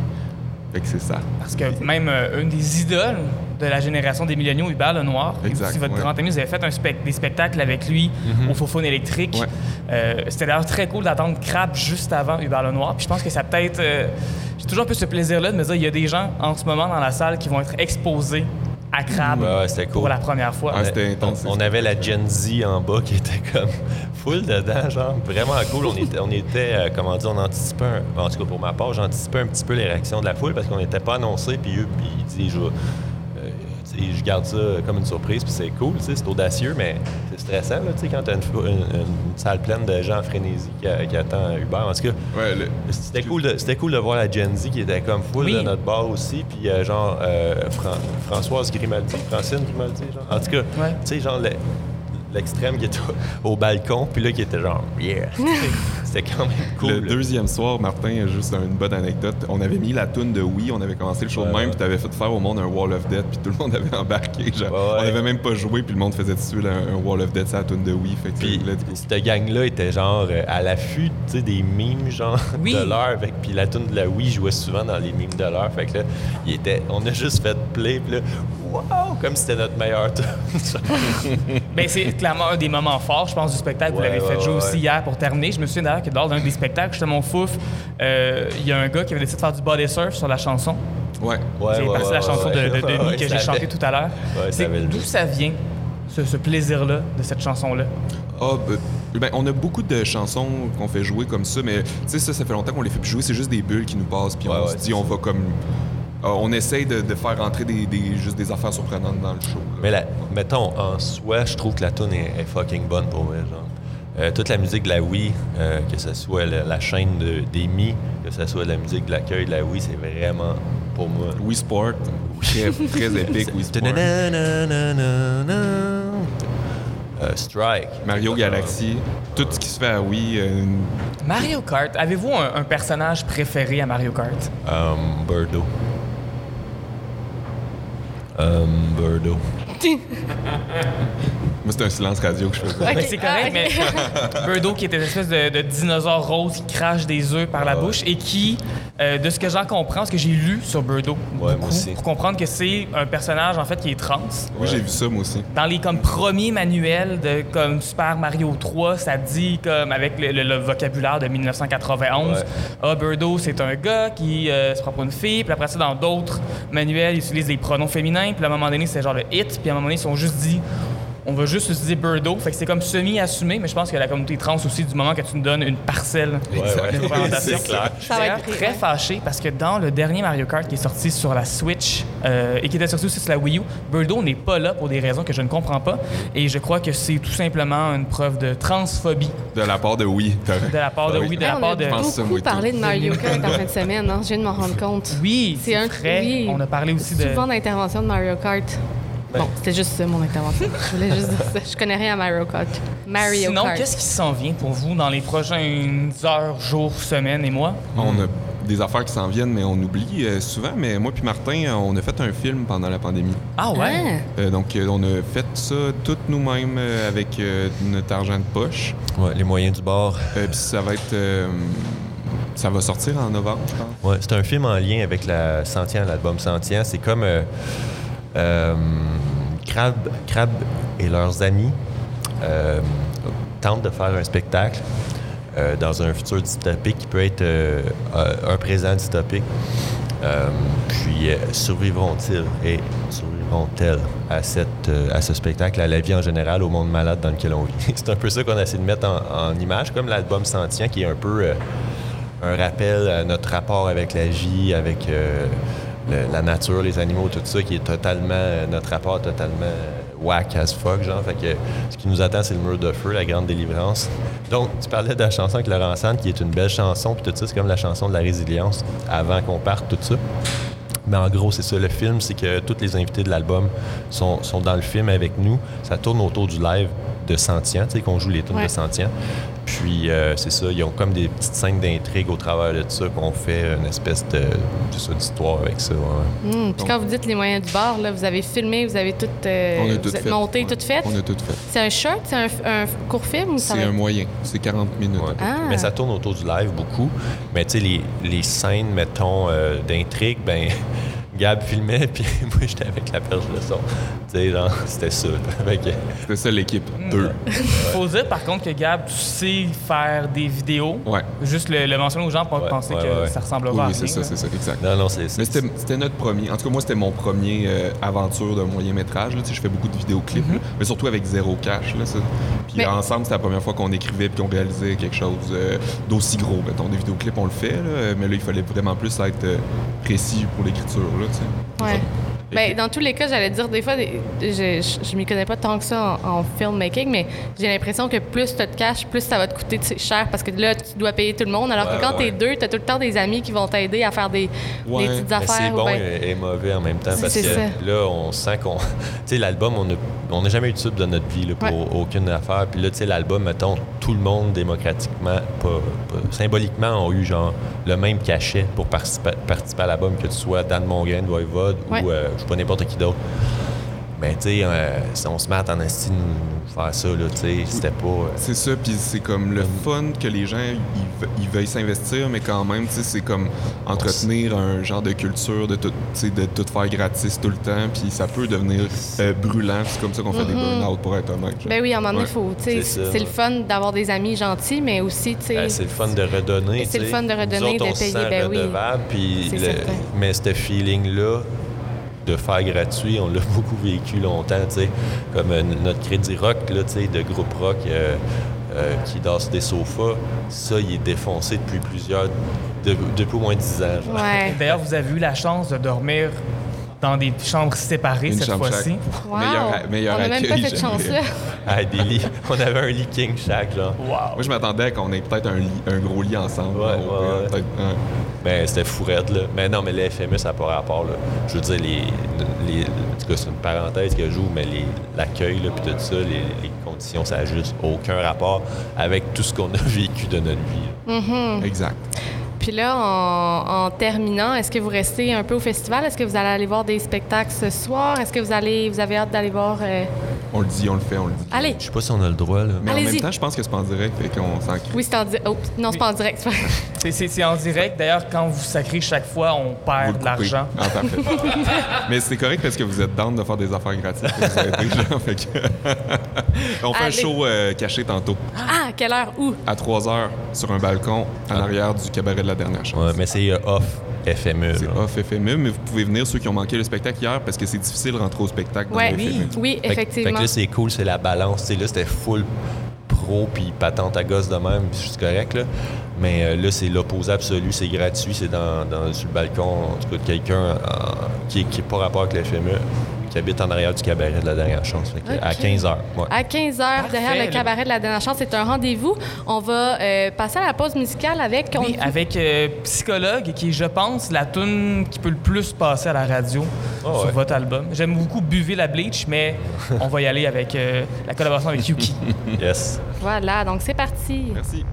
Fait que c'est ça. Parce que même euh, une des idoles de la génération des milléniaux, Hubert Lenoir, Exact, aussi votre ouais. grand ami, vous avez fait un des spectacles avec lui au Fauphone électrique. Ouais. Euh, C'était d'ailleurs très cool d'attendre Crap juste avant Hubert Lenoir. Puis je pense que ça peut-être... euh, J'ai toujours un peu ce plaisir-là de me dire, il y a des gens en ce moment dans la salle qui vont être exposés à Crab Ouais, ouais, c'était cool. pour la première fois. Ouais, c'était intense. On, on avait la Gen Z en bas qui était comme full dedans, genre vraiment cool. On était, on était euh, comment dire, on anticipait, un- en tout cas pour ma part, j'anticipais un petit peu les réactions de la foule parce qu'on n'était pas annoncé, puis eux, puis ils disaient, tu sais, je garde ça comme une surprise, puis c'est cool, tu sais, c'est audacieux, mais c'est stressant, là, tu sais, quand t'as une, fou- une- une salle pleine de gens en frénésie qui, qui attend Uber. En tout cas, Ouais, le- c'était cool, de, c'était cool de voir la Gen Z qui était comme full Oui. de notre bar aussi, puis euh, genre euh, Fran- Françoise Grimaldi, Francine Grimaldi, genre. En tout cas, Ouais. tu sais, genre le- l'extrême qui était au, au balcon, puis là qui était genre yeah. c'était quand même cool. Le là. deuxième soir, Martin, juste une bonne anecdote. On avait mis la toune de Oui, on avait commencé le show de même, ouais. puis t'avais fait faire au monde un Wall of Death, puis tout le monde avait embarqué. Genre, Ouais, ouais. On avait même pas joué, puis le monde faisait dessus un, un Wall of Death, c'est la toune de Oui. Fait Puis cette gang-là était genre euh, à l'affût, tu sais, des mimes genre Oui. de l'heure. Puis la tune de la Wii jouait souvent dans les mimes de l'heure. Fait que là, il était, on a juste fait play, puis là, wow, comme c'était notre meilleur tune. Ben, c'est clairement un des moments forts, je pense, du spectacle. vous Ouais, l'avez fait ouais, jouer ouais, aussi hier pour terminer. Je me souviens d'ailleurs lors d'un des spectacles, mon fouf, euh, il y a un gars qui avait décidé de faire du body surf sur la chanson. Ouais. Ouais, c'est ouais, parti la ouais, chanson ouais, de, Denis ouais, que j'ai chantée tout à l'heure. C'est d'où ça vient, ce, ce plaisir-là de cette chanson-là? Ah, ben, on a beaucoup de chansons qu'on fait jouer comme ça, mais tu sais, ça, ça fait longtemps qu'on les fait plus jouer. C'est juste des bulles qui nous passent, puis Ouais, on ouais, se dit, on ça. va comme. ah, on essaye de, de faire rentrer des, des- juste des affaires surprenantes dans le show. là. Mais la, mettons, en soi, je trouve que la tune est, est fucking bonne pour vrai, genre. Euh, toute la musique de la Wii, euh, que ce soit la, la chaîne de, des Mi, que ce soit la musique de l'accueil de la Wii, c'est vraiment, pour moi... Wii Sport, très, très épique, Wii Sport. Euh, Strike. Mario Galaxy, tout ce qui se fait à Wii. euh, Mario Kart, avez-vous un, un personnage préféré à Mario Kart? Um, Birdo. Um, Birdo. moi, c'est un silence radio que je faisais. Ben, c'est correct, mais Birdo, qui est une espèce de, de dinosaure rose qui crache des œufs par la bouche et qui, euh, de ce que j'en comprends, ce que j'ai lu sur Birdo, moi beaucoup, aussi. pour comprendre que c'est un personnage en fait qui est trans. Oui, j'ai vu ça, moi aussi. Dans les comme premiers manuels de comme Super Mario 3, ça dit comme avec le, le- le vocabulaire de 1991, Ouais. ah Birdo c'est un gars qui euh, se prend pour une fille, puis après ça dans d'autres manuels ils utilisent des pronoms féminins, puis à un moment donné c'est genre le it, puis à un moment donné ils sont juste dit on va juste utiliser Birdo, fait que c'est comme semi-assumé, mais je pense que la communauté trans aussi, du moment que tu nous donnes une parcelle Ouais, ouais. de représentation. C'est clair. Je suis Ça va d'ailleurs être pris, très ouais. fâché parce que dans le dernier Mario Kart qui est sorti sur la Switch euh, et qui était sorti aussi sur la Wii U, Birdo n'est pas là pour des raisons que je ne comprends pas. Et je crois que c'est tout simplement une preuve de transphobie De la part de Wii. de la part de oui. Wii, de la on part a de. Je pense ça, beaucoup parlé de Mario Kart en fin de semaine, hein? je viens de m'en rendre compte. Oui, C'est un- oui. On a parlé aussi de. Souvent d'intervention de Mario Kart. Bon, c'était juste ça, mon intervention. Je voulais juste dire ça. Je connais rien à Mario Kart. Mario Sinon, Kart. qu'est-ce qui s'en vient pour vous dans les prochaines heures, jours, semaines et mois? On a des affaires qui s'en viennent, mais on oublie euh, souvent. Mais moi puis Martin, euh, on a fait un film pendant la pandémie. Ah ouais? Ah, Euh, donc, euh, on a fait ça toutes nous-mêmes euh, avec euh, notre argent de poche. Ouais, les moyens du bord. Euh, Puis ça va être... euh, ça va sortir en novembre, je pense. Ouais, c'est un film en lien avec la Sentient, l'album Sentient. C'est comme Crab, Crab et leurs amis euh, tentent de faire un spectacle euh, dans un futur dystopique qui peut être euh, euh, un présent dystopique. Euh, puis euh, survivront-ils et survivront-elles à, euh, à ce spectacle, à la vie en général, au monde malade dans lequel on vit? c'est un peu ça qu'on essaie de mettre en, image, comme l'album Sentient qui est un peu euh, un rappel à notre rapport avec la vie, avec euh, le- la nature, les animaux, tout ça, qui est totalement, euh, notre rapport totalement euh, whack as fuck, genre. Fait que ce qui nous attend, c'est le mur de feu, la grande délivrance. Donc, tu parlais de la chanson avec Laurent Sand, qui est une belle chanson, puis tout ça, c'est comme la chanson de la résilience, avant qu'on parte, tout ça. Mais en gros, c'est ça. Le film, c'est que tous les invités de l'album sont, sont dans le film avec nous. Ça tourne autour du live de Sentient, tu sais, qu'on joue les tunes Ouais. de Sentient. Puis, euh, c'est ça, ils ont comme des petites scènes d'intrigue au travers de ça qu'on fait une espèce de, ça, d'histoire avec ça. ouais. hum, Puis quand vous dites les moyens du bord, là, vous avez filmé, vous avez tout, euh, vous tout êtes fait. monté, Ouais. tout fait? On a tout fait. C'est un short, c'est un, un court film ou ça C'est un être- moyen. C'est 40 minutes. Ouais. Ah. Mais ça tourne autour du live beaucoup. Mais tu sais, les, les scènes, mettons, euh, d'intrigue, ben, Gab filmait, puis moi, j'étais avec la perche de son. Tu sais, genre, c'était ça. C'était ça l'équipe. Deux. Faut dire par contre que Gab, tu sais faire des vidéos. Ouais. Juste le, le mentionner aux gens pour Ouais, penser ouais, que ça ressemble Oui, à oui, rien. c'est ça, c'est ça, exact. Non, non, c'est Mais c'était notre premier. En tout cas, moi, c'était mon premier euh, aventure de moyen métrage. Là. Tu sais, Je fais beaucoup de vidéoclips, là, mais surtout avec zéro cash. Là, ça. Puis Mais- ensemble, c'était la première fois qu'on écrivait puis qu'on réalisait quelque chose euh, d'aussi gros. Mettons, des vidéoclips, on le fait, là, mais là, il fallait vraiment plus être euh, précis pour l'écriture. Là, tu sais. Ouais. Et Ben, dans tous les cas, j'allais dire, des fois, je, je, je m'y connais pas tant que ça en, en filmmaking, mais j'ai l'impression que plus tu te caches, plus ça va te coûter cher parce que là, tu dois payer tout le monde. Alors Ouais, que quand ouais. t'es deux, t'as tout le temps des amis qui vont t'aider à faire des, Ouais, des petites affaires. c'est ou bon ben- et, et mauvais en même temps parce que ça. là, on sent qu'on. Tu sais, l'album, on n'a on n'a jamais eu de sub de notre vie là, pour Ouais. aucune affaire. Puis là, tu sais, l'album, mettons, tout le monde démocratiquement, pas, pas- symboliquement, ont eu genre le même cachet pour participer, participer à l'album, que tu sois Dan Mongrain, Voivode Ouais. ou euh, je sais pas n'importe qui d'autre. Mais tu sais, euh, si on se met en esti de nous faire ça, là, tu sais, c'était pas. euh, C'est ça, puis c'est comme le fun que les gens ils, ve- ils veuillent s'investir, mais quand même, tu sais, c'est comme entretenir un genre de culture de tout, de tout faire gratis tout le temps, puis ça peut devenir euh, brûlant. C'est comme ça qu'on fait des burn-out, pour être honnête. genre. Ben oui, à un moment donné, Ouais. faut, tu sais, C'est le fun d'avoir des amis gentils, mais aussi, tu sais, Euh, c'est le fun de redonner. C'est le fun de redonner, de on se payer, sent ben oui. puis mais ce feeling-là, de faire gratuit, on l'a beaucoup vécu longtemps, tu sais, comme euh, notre crédit rock, là, tu sais, de groupe rock euh, euh, qui danse des sofas, ça, il est défoncé depuis plusieurs, de- depuis au moins 10 ans. Ouais. D'ailleurs, vous avez eu la chance de dormir dans des chambres séparées Une cette fois-ci. Wow. Meilleur- meilleur On n'a même pas accueil cette chance-là. Ah, des lits. On avait un lit king chaque, genre. Wow. Moi, je m'attendais qu'on ait peut-être un, lit- un gros lit ensemble. Ouais, là, ouais, au pire, ouais. peut-être, hein. Ben, c'était fourette, là. Mais non, mais le FME, ça n'a pas rapport, là. Je veux dire, les, les, en tout cas, c'est une parenthèse que je joue, mais les- l'accueil, là, puis tout ça, les, les conditions, ça n'a juste aucun rapport avec tout ce qu'on a vécu de notre vie. là. Exact. Puis là, en, terminant, est-ce que vous restez un peu au festival? Est-ce que vous allez aller voir des spectacles ce soir? Est-ce que vous allez, vous avez hâte d'aller voir? euh, On le dit, on le fait, on le dit. Allez! Je sais pas si on a le droit, là. Mais en Allez-y. même temps, je pense que c'est pas en direct, fait qu'on s'en. Oui, c'est en direct. Oh, non, c'est pas en direct. c'est en direct. D'ailleurs, quand vous sacrez chaque fois, on perd de l'argent. Ah, parfait. Mais c'est correct parce que vous êtes down de faire des affaires gratuites vous genre, fait que- On fait Allez. un show euh, caché tantôt, Ah, quelle heure? Où? à 3 h sur un balcon, en arrière du cabaret de la dernière chance. Ouais, mais c'est euh, off FME, C'est off FME, mais vous pouvez venir ceux qui ont manqué le spectacle hier parce que c'est difficile de rentrer au spectacle dans Ouais, le FME. oui, Fait que- Fait effectivement. que là, c'est cool, c'est la balance. Tu sais, là, c'était full pro puis patente à gosse de même, puis c'est correct, là. Mais euh, là, c'est l'opposé absolu, c'est gratuit, c'est dans, dans- sur le balcon, en tout cas, de quelqu'un euh, qui n'est pas rapport avec le FME, qui habite en arrière du cabaret de la dernière chance. Fait que, À Ok. 15 h. Ouais. À 15 h, derrière le cabaret de la dernière chance, c'est un rendez-vous. On va euh, passer à la pause musicale avec. on- Oui, avec euh, Psychologue, qui est, je pense, la tune qui peut le plus passer à la radio Ah sur ouais. votre album. J'aime beaucoup Buvez la Bleach, mais on va y aller avec euh, la collaboration avec Yuki. Yes. Voilà, donc c'est parti. Merci.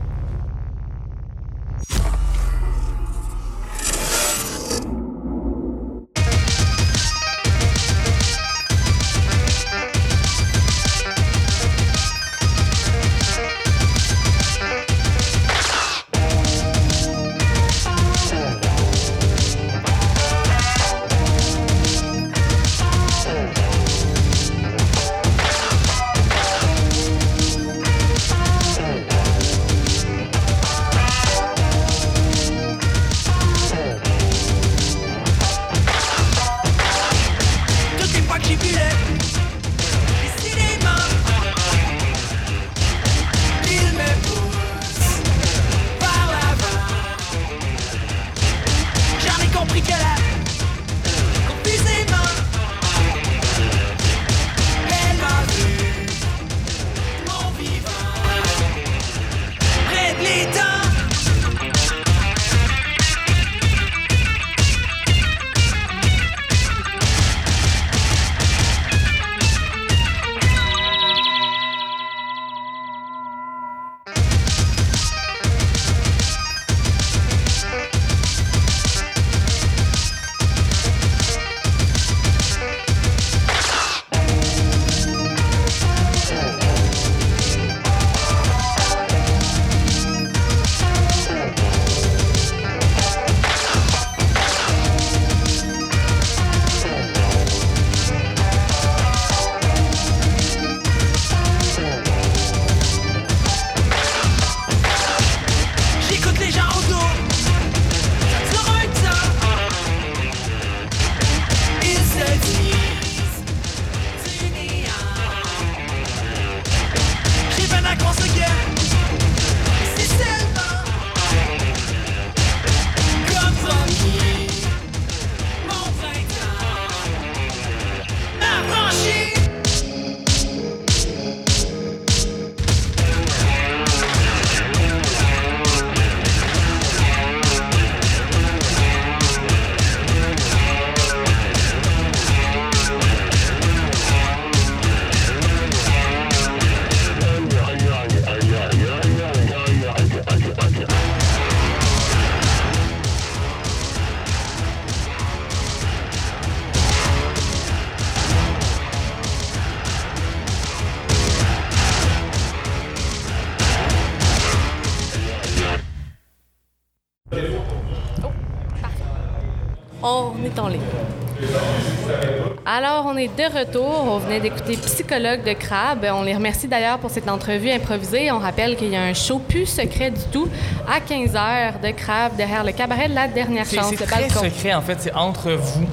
Alors, on est de retour. On venait d'écouter Psychologue de Crabe. On les remercie d'ailleurs pour cette entrevue improvisée. On rappelle qu'il y a un show plus secret du tout à 15h de Crabe derrière le cabaret de la dernière chance, c'est très balcon. secret, en fait. C'est entre vous.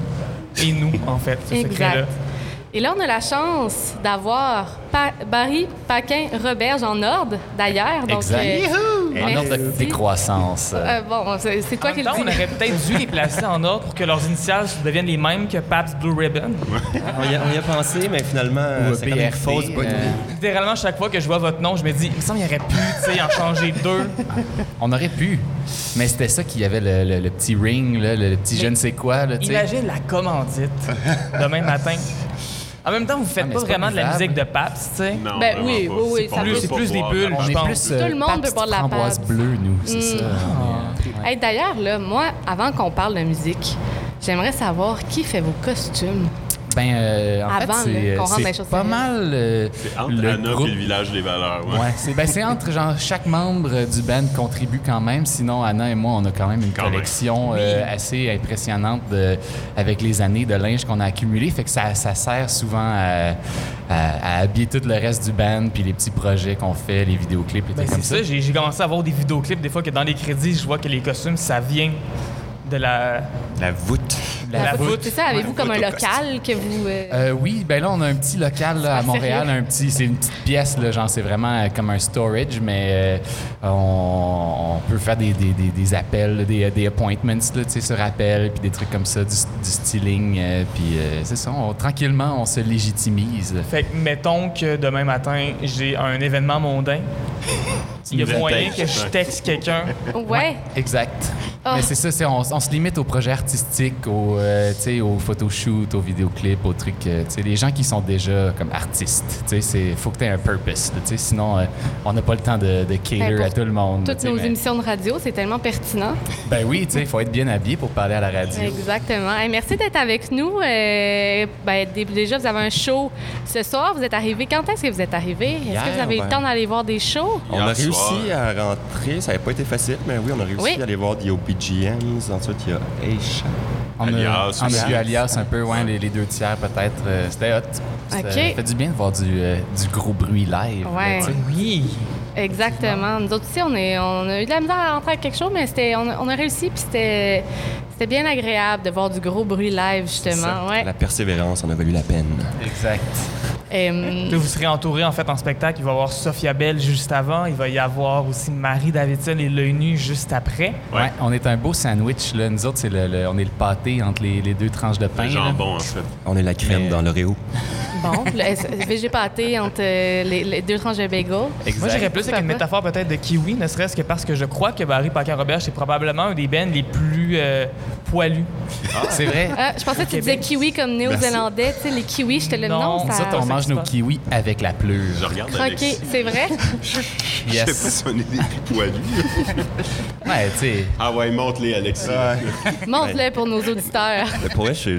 et nous, en fait, ce secret-là. Et là, on a la chance d'avoir Pa- Barry Paquin-Roberge en ordre, d'ailleurs. Donc, Exact. euh, En ordre de décroissance. Euh, bon, c'est toi qui le temps, on dis. aurait peut-être dû les placer en ordre pour que leurs initiales deviennent les mêmes que Pabst Blue Ribbon. On y, a, on y a pensé, mais finalement, c'est une fausse bonne euh, idée. Littéralement, chaque fois que je vois votre nom, je me dis, il me semble qu'il aurait pu, tu sais, en changer deux. On aurait pu. Mais c'était ça qu'il y avait le, le- le petit ring, là, le, le petit je ne sais quoi. Là, tu sais. Imagine la commandite demain matin. En même temps, vous faites Ah, mais pas c'est pas vraiment de la musique de Pabst, tu sais. Non, Ben vraiment oui, pas. oui, oui, C'est ça pas- peut- pas c'est plus des bulles, je est pense. plus euh, Tout le monde peut boire de la framboise Pabst. bleue, nous, c'est Mm. ça. On est- ouais. Hey, D'ailleurs, là, moi, avant qu'on parle de musique, j'aimerais savoir qui fait vos costumes? Ben, euh, en Avant, fait, c'est, qu'on rentre dans les c'est choses pas sérieuses. mal euh, C'est entre le Anna groupe. et le village des valeurs. Ouais. Ouais, c'est ben, c'est entre genre chaque membre euh, du band contribue quand même. Sinon, Anna et moi, on a quand même une Quand même. collection euh, assez impressionnante de- avec les années de linge qu'on a accumulé. Fait que ça, ça sert souvent à, à- à habiller tout le reste du band, puis les petits projets qu'on fait, les vidéoclips et Ben, tout comme c'est ça. ça, j'ai j'ai commencé à voir des vidéoclips, des fois que dans les crédits, je vois que les costumes, ça vient de la, La voûte. De la voûte. C'est ça, avez-vous comme un local que vous... euh, Euh, oui, ben là, on a un petit local là, à Montréal, sérieux? un petit, c'est une petite pièce, là, genre c'est vraiment euh, comme un storage, mais euh, on, on peut faire des, des, des, des appels, des, des appointments, là, tu sais, sur appel, puis des trucs comme ça, du, du styling, euh, puis euh, c'est ça, on- tranquillement, on se légitimise. Fait que mettons que demain matin, j'ai un événement mondain. Il y a moyen que je texte quelqu'un. Ouais. Exact. Ah. Mais c'est ça, c'est, on, on se limite aux projets artistiques, aux, euh, tu sais, aux photoshoots, aux vidéoclips, aux trucs, euh, tu sais, les gens qui sont déjà comme artistes, tu sais, c'est, faut que tu aies un purpose, là, tu sais, sinon euh, on n'a pas le temps de, de cater Ben, à tout le monde. Toutes nos mais- émissions de radio, c'est tellement pertinent. Ben oui, tu sais, il faut être bien habillé pour parler à la radio. Exactement. Hey, merci d'être avec nous. Euh, ben, dé- déjà, vous avez un show ce soir. Vous êtes arrivé. Quand est-ce que vous êtes arrivé? Est-ce que vous avez eu le ouais. temps d'aller voir des shows? On a réussi soir. à rentrer, ça n'avait pas été facile, mais oui, on a réussi Oui. à aller voir des OPGMs. Ensuite, il y a Aisha. On a, Alias on a Alias un peu, ouais, les, les deux tiers peut-être. euh, c'était hot. Ça fait du bien de voir du, euh, du gros bruit live. Ouais. Oui. Exactement. Nous autres aussi, on, est, on a eu de la misère à rentrer avec quelque chose, mais c'était, on, a, on a réussi. Puis c'était, c'était bien agréable de voir du gros bruit live, justement. Ouais. La persévérance en a valu la peine. Exact. Euh, Là, vous serez entouré en fait en spectacle. Il va y avoir Sophia Bell juste avant. Il va y avoir aussi Marie Davidson et L'œil nu juste après. Ouais. on est un beau sandwich. Là. Nous autres, c'est le, le- on est le pâté entre les, les deux tranches de pain. Là. jambon, en fait. On est la crème Mais- dans l'Oreo. bon, le VG pâté entre euh, les, les deux tranches de bagel. Exact. Moi, j'irais plus avec une métaphore peut-être de kiwi, ne serait-ce que parce que je crois que Barry Paquin-Robert, c'est probablement un des bands les plus euh, poilus. C'est vrai? Ah, je pensais que tu disais kiwi comme néo-zélandais. Tu sais, les kiwis, j'étais le Non, nom. Nous Ça... autres, on ça mange nos kiwis avec la pleure. Je regarde Croqué, c'est vrai? Je sais Yes. pas si on est des plus poilus. Ouais, tu sais. Ah ouais, monte-les, Alexis. Montre-le pour nos auditeurs. Mais pour vrai, j'ai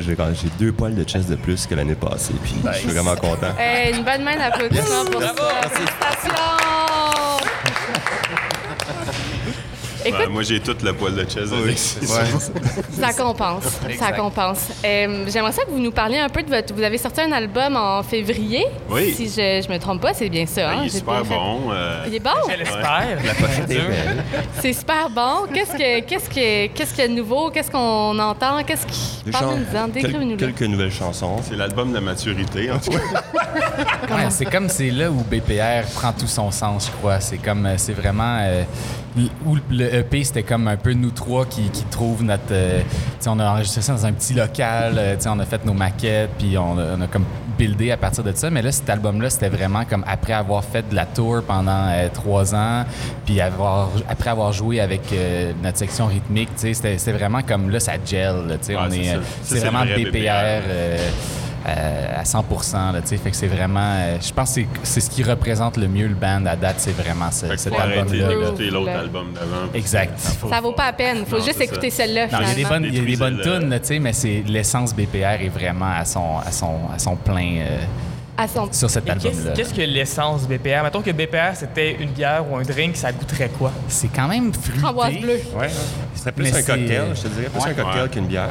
deux poils de chest de plus que l'année passée, puis je suis vraiment content. Eh, une bonne main d'applaudissement pour ça. Félicitations! Écoute, Ouais, moi, j'ai tout le poil de chest, Alexis. ça compense. Ça compense. Euh, J'aimerais ça que vous nous parliez un peu de votre. Vous avez sorti un album en février. Oui. Si je, je me trompe pas, c'est bien ça. Hein? il est super bon. euh, Il est bon? Je l'espère. La. C'est super bon. Qu'est-ce que qu'est-ce que qu'est-ce qu'il y a de nouveau? Qu'est-ce qu'on entend? Qu'est-ce qui. Quel- décrivez-nous. quelques nouvelles chansons. C'est l'album de la maturité, en tout cas. Ouais, c'est comme c'est là où BPR prend tout son sens, je crois. C'est comme euh, c'est vraiment euh, où le EP c'était comme un peu nous trois qui, qui trouvent notre. euh, on a enregistré ça dans un petit local. euh, on a fait nos maquettes puis on a, on a comme buildé à partir de ça. Mais là, cet album-là, c'était vraiment comme après avoir fait de la tour pendant euh, trois ans, puis avoir après avoir joué avec notre section rythmique. C'était vraiment comme là, ça gel. là, tu sais, Ouais, on c'est est, vraiment vrai BPR. BPR. Euh, à 100 là, tu sais. Fait que c'est vraiment... euh, je pense que c'est- c'est ce qui représente le mieux le band à date, c'est vraiment ce, cet faut arrêter album-là. là. d'écouter l'autre Là. album d'avant. Exact. Ça vaut pas la peine. Faut Non, juste c'est écouter celle-là. Non, il y a des bonnes, il y a des bonnes Détruisez-le. tunes, là, tu sais, mais c'est l'essence BPR est vraiment à son, à son, à son plein euh, À son sur cet Qu'est-ce album-là. qu'est-ce que l'essence BPR? Mettons que BPR, c'était une bière ou un drink, ça goûterait quoi? C'est quand même fruité. framboise bleue. Ouais. Ce serait plus Mais un c'est- cocktail, je te dirais, plus Ouais. un cocktail Ouais. qu'une bière.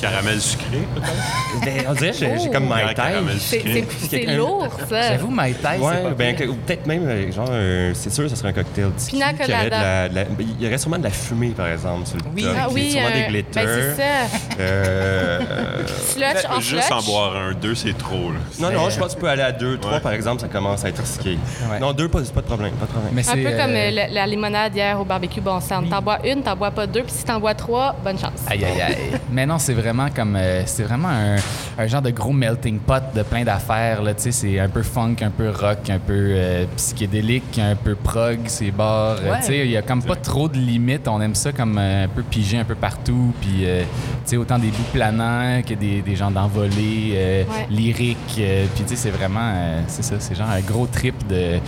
Caramel sucré, peut-être? Ben, on dirait que j'ai Oh. comme Grand My caramel Tai. C'est-. C'est c'est lourd, ça. J'avoue, Mai Tai, c'est Ouais, pas ben, ou peut-être même, euh, genre, un- c'est sûr, ça serait un cocktail tiki Pina qui aurait de colada. la- de la- ben, Il y aurait sûrement de la fumée, par exemple, sur le Oui. top. Ah oui, sûrement des euh, glitters. ben c'est ça. Euh, euh, Slutch en Juste en boire un, deux, c'est trop. Là. non, non, je pense que tu peux aller à deux, trois, Ouais. par exemple, ça commence à être risqué. Ouais. Non, deux, pas, c'est pas de problème, pas de problème. Mais Un c'est, peu comme euh, euh, la, la limonade hier au barbecue Bon Sang. T'en bois une, t'en bois pas deux, puis si t'en bois trois, bonne chance. Aïe, aïe, aïe. Mais non, c'est vraiment comme. euh, c'est vraiment un, un genre de gros melting pot de plein d'affaires. là, tu sais. C'est un peu funk, un peu rock, un peu euh, psychédélique, un peu prog, ces bars. euh, Ouais. tu sais, Il y a comme pas trop de limites. On aime ça comme euh, un peu pigé un peu partout. Puis, euh, tu sais, autant des bouts planants que des, des gens d'envolée, euh, Ouais. lyriques. euh, puis, tu sais, c'est vraiment. euh, c'est ça, c'est genre un gros trip de.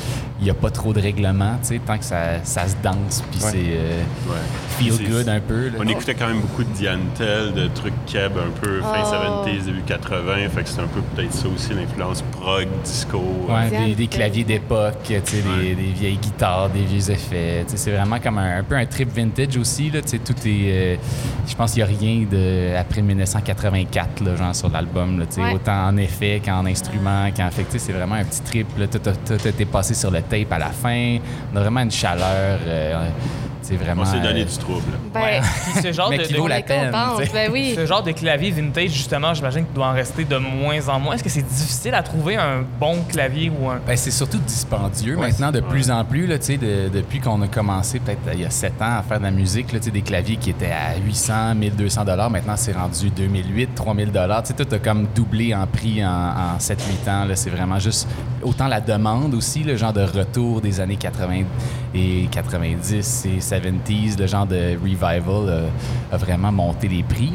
Il n'y a pas trop de règlements, tu sais, tant que ça, ça se danse. Puis, Ouais. c'est. euh, Ouais. feel C'est- good un peu. là. On écoutait quand même beaucoup de Diantel, de trucs keb un peu fin Oh. 70s, début 80. Fait que c'est un peu peut-être ça aussi, l'influence prog, disco. euh, Ouais, des, claviers d'époque, tu sais, des, des vieilles guitares, des vieux effets. Tu sais, C'est vraiment comme un, un peu un trip vintage aussi. Là, tu sais, tout est. euh, je pense qu'il n'y a rien de, après 1984 là, genre, sur l'album. là, tu sais, Ouais. Autant en effet qu'en instrument. Qu'en fait, tu sais, c'est vraiment un petit trip. là. Tout a, tout a été passé sur le tape à la fin. On a vraiment une chaleur. euh, c'est vraiment. On s'est donné euh, du trouble. Ben, Puis ce genre Mais de, qui de- vaut la peine. Ben oui. ce genre de clavier vintage, justement, j'imagine qu'il doit en rester de moins en moins. Est-ce que c'est difficile à trouver un bon clavier ou un. Ben, c'est surtout dispendieux maintenant, de plus en plus. Là, tu sais, de- depuis qu'on a commencé, peut-être il y a sept ans, à faire de la musique, là, tu sais, des claviers qui étaient à 800, 1200 Maintenant, c'est rendu 2008, 3000 Tu sais, Tout a comme doublé en prix en, en 7-8 ans. là. C'est vraiment juste autant la demande aussi, le genre de retour des années 80 et 90 et 70s, le genre de revival euh, a vraiment monté les prix.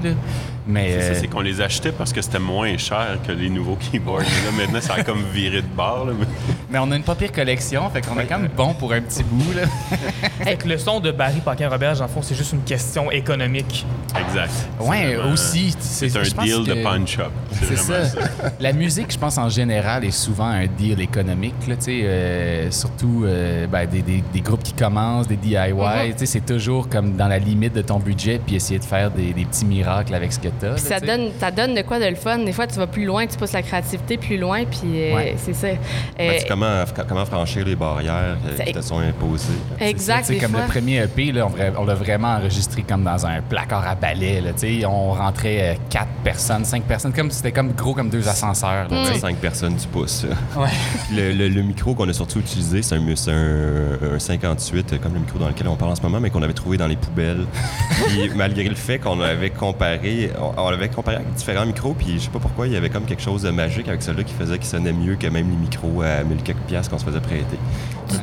Mais C'est ça, euh, c'est qu'on les achetait parce que c'était moins cher que les nouveaux keyboards. Là, maintenant, ça a comme viré de bord. là, mais- on a une pas pire collection, fait qu'on est quand même bon pour un petit bout. Là. Fait que le son de Barry Paquin-Roberge, en fond, c'est juste une question économique. Exact. Ouais, vraiment- aussi. C'est un deal de punch-up. C'est ça. La musique, je pense, en général, est souvent un deal économique. Là, tu sais, euh, surtout euh, ben, des, des- des groupes qui commencent, des DIY. Mhm. tu sais, C'est toujours comme dans la limite de ton budget, puis essayer de faire des, des petits miracles avec ce que tu as. Puis ça donne, ça donne de quoi de le fun. Des fois, tu vas plus loin, tu pousses la créativité plus loin, puis euh, Ouais. c'est ça. Ben, Euh, c'est comment, comment franchir les barrières C'est- qui te sont imposées. là? exact. Tu des comme fois. le premier EP, là, on, l'a vraiment enregistré comme dans un placard à balai. Là, tu on rentrait euh, quatre personnes, cinq personnes, comme c'était comme gros comme deux ascenseurs. là, Mm. tu Cinq personnes du pouce. Ouais. Le, le- le micro qu'on a surtout utilisé, c'est un, c'est un- un 58, euh, comme le micro dans lequel on parle en ce moment, mais qu'on avait trouvé dans les poubelles. puis malgré le fait qu'on avait comparé, on, on avait comparé avec différents micros, puis je sais pas pourquoi, il y avait comme quelque chose de magique avec celui-là qui faisait qu'il sonnait mieux que même les micros à 1000 quelques piastres qu'on se faisait prêter.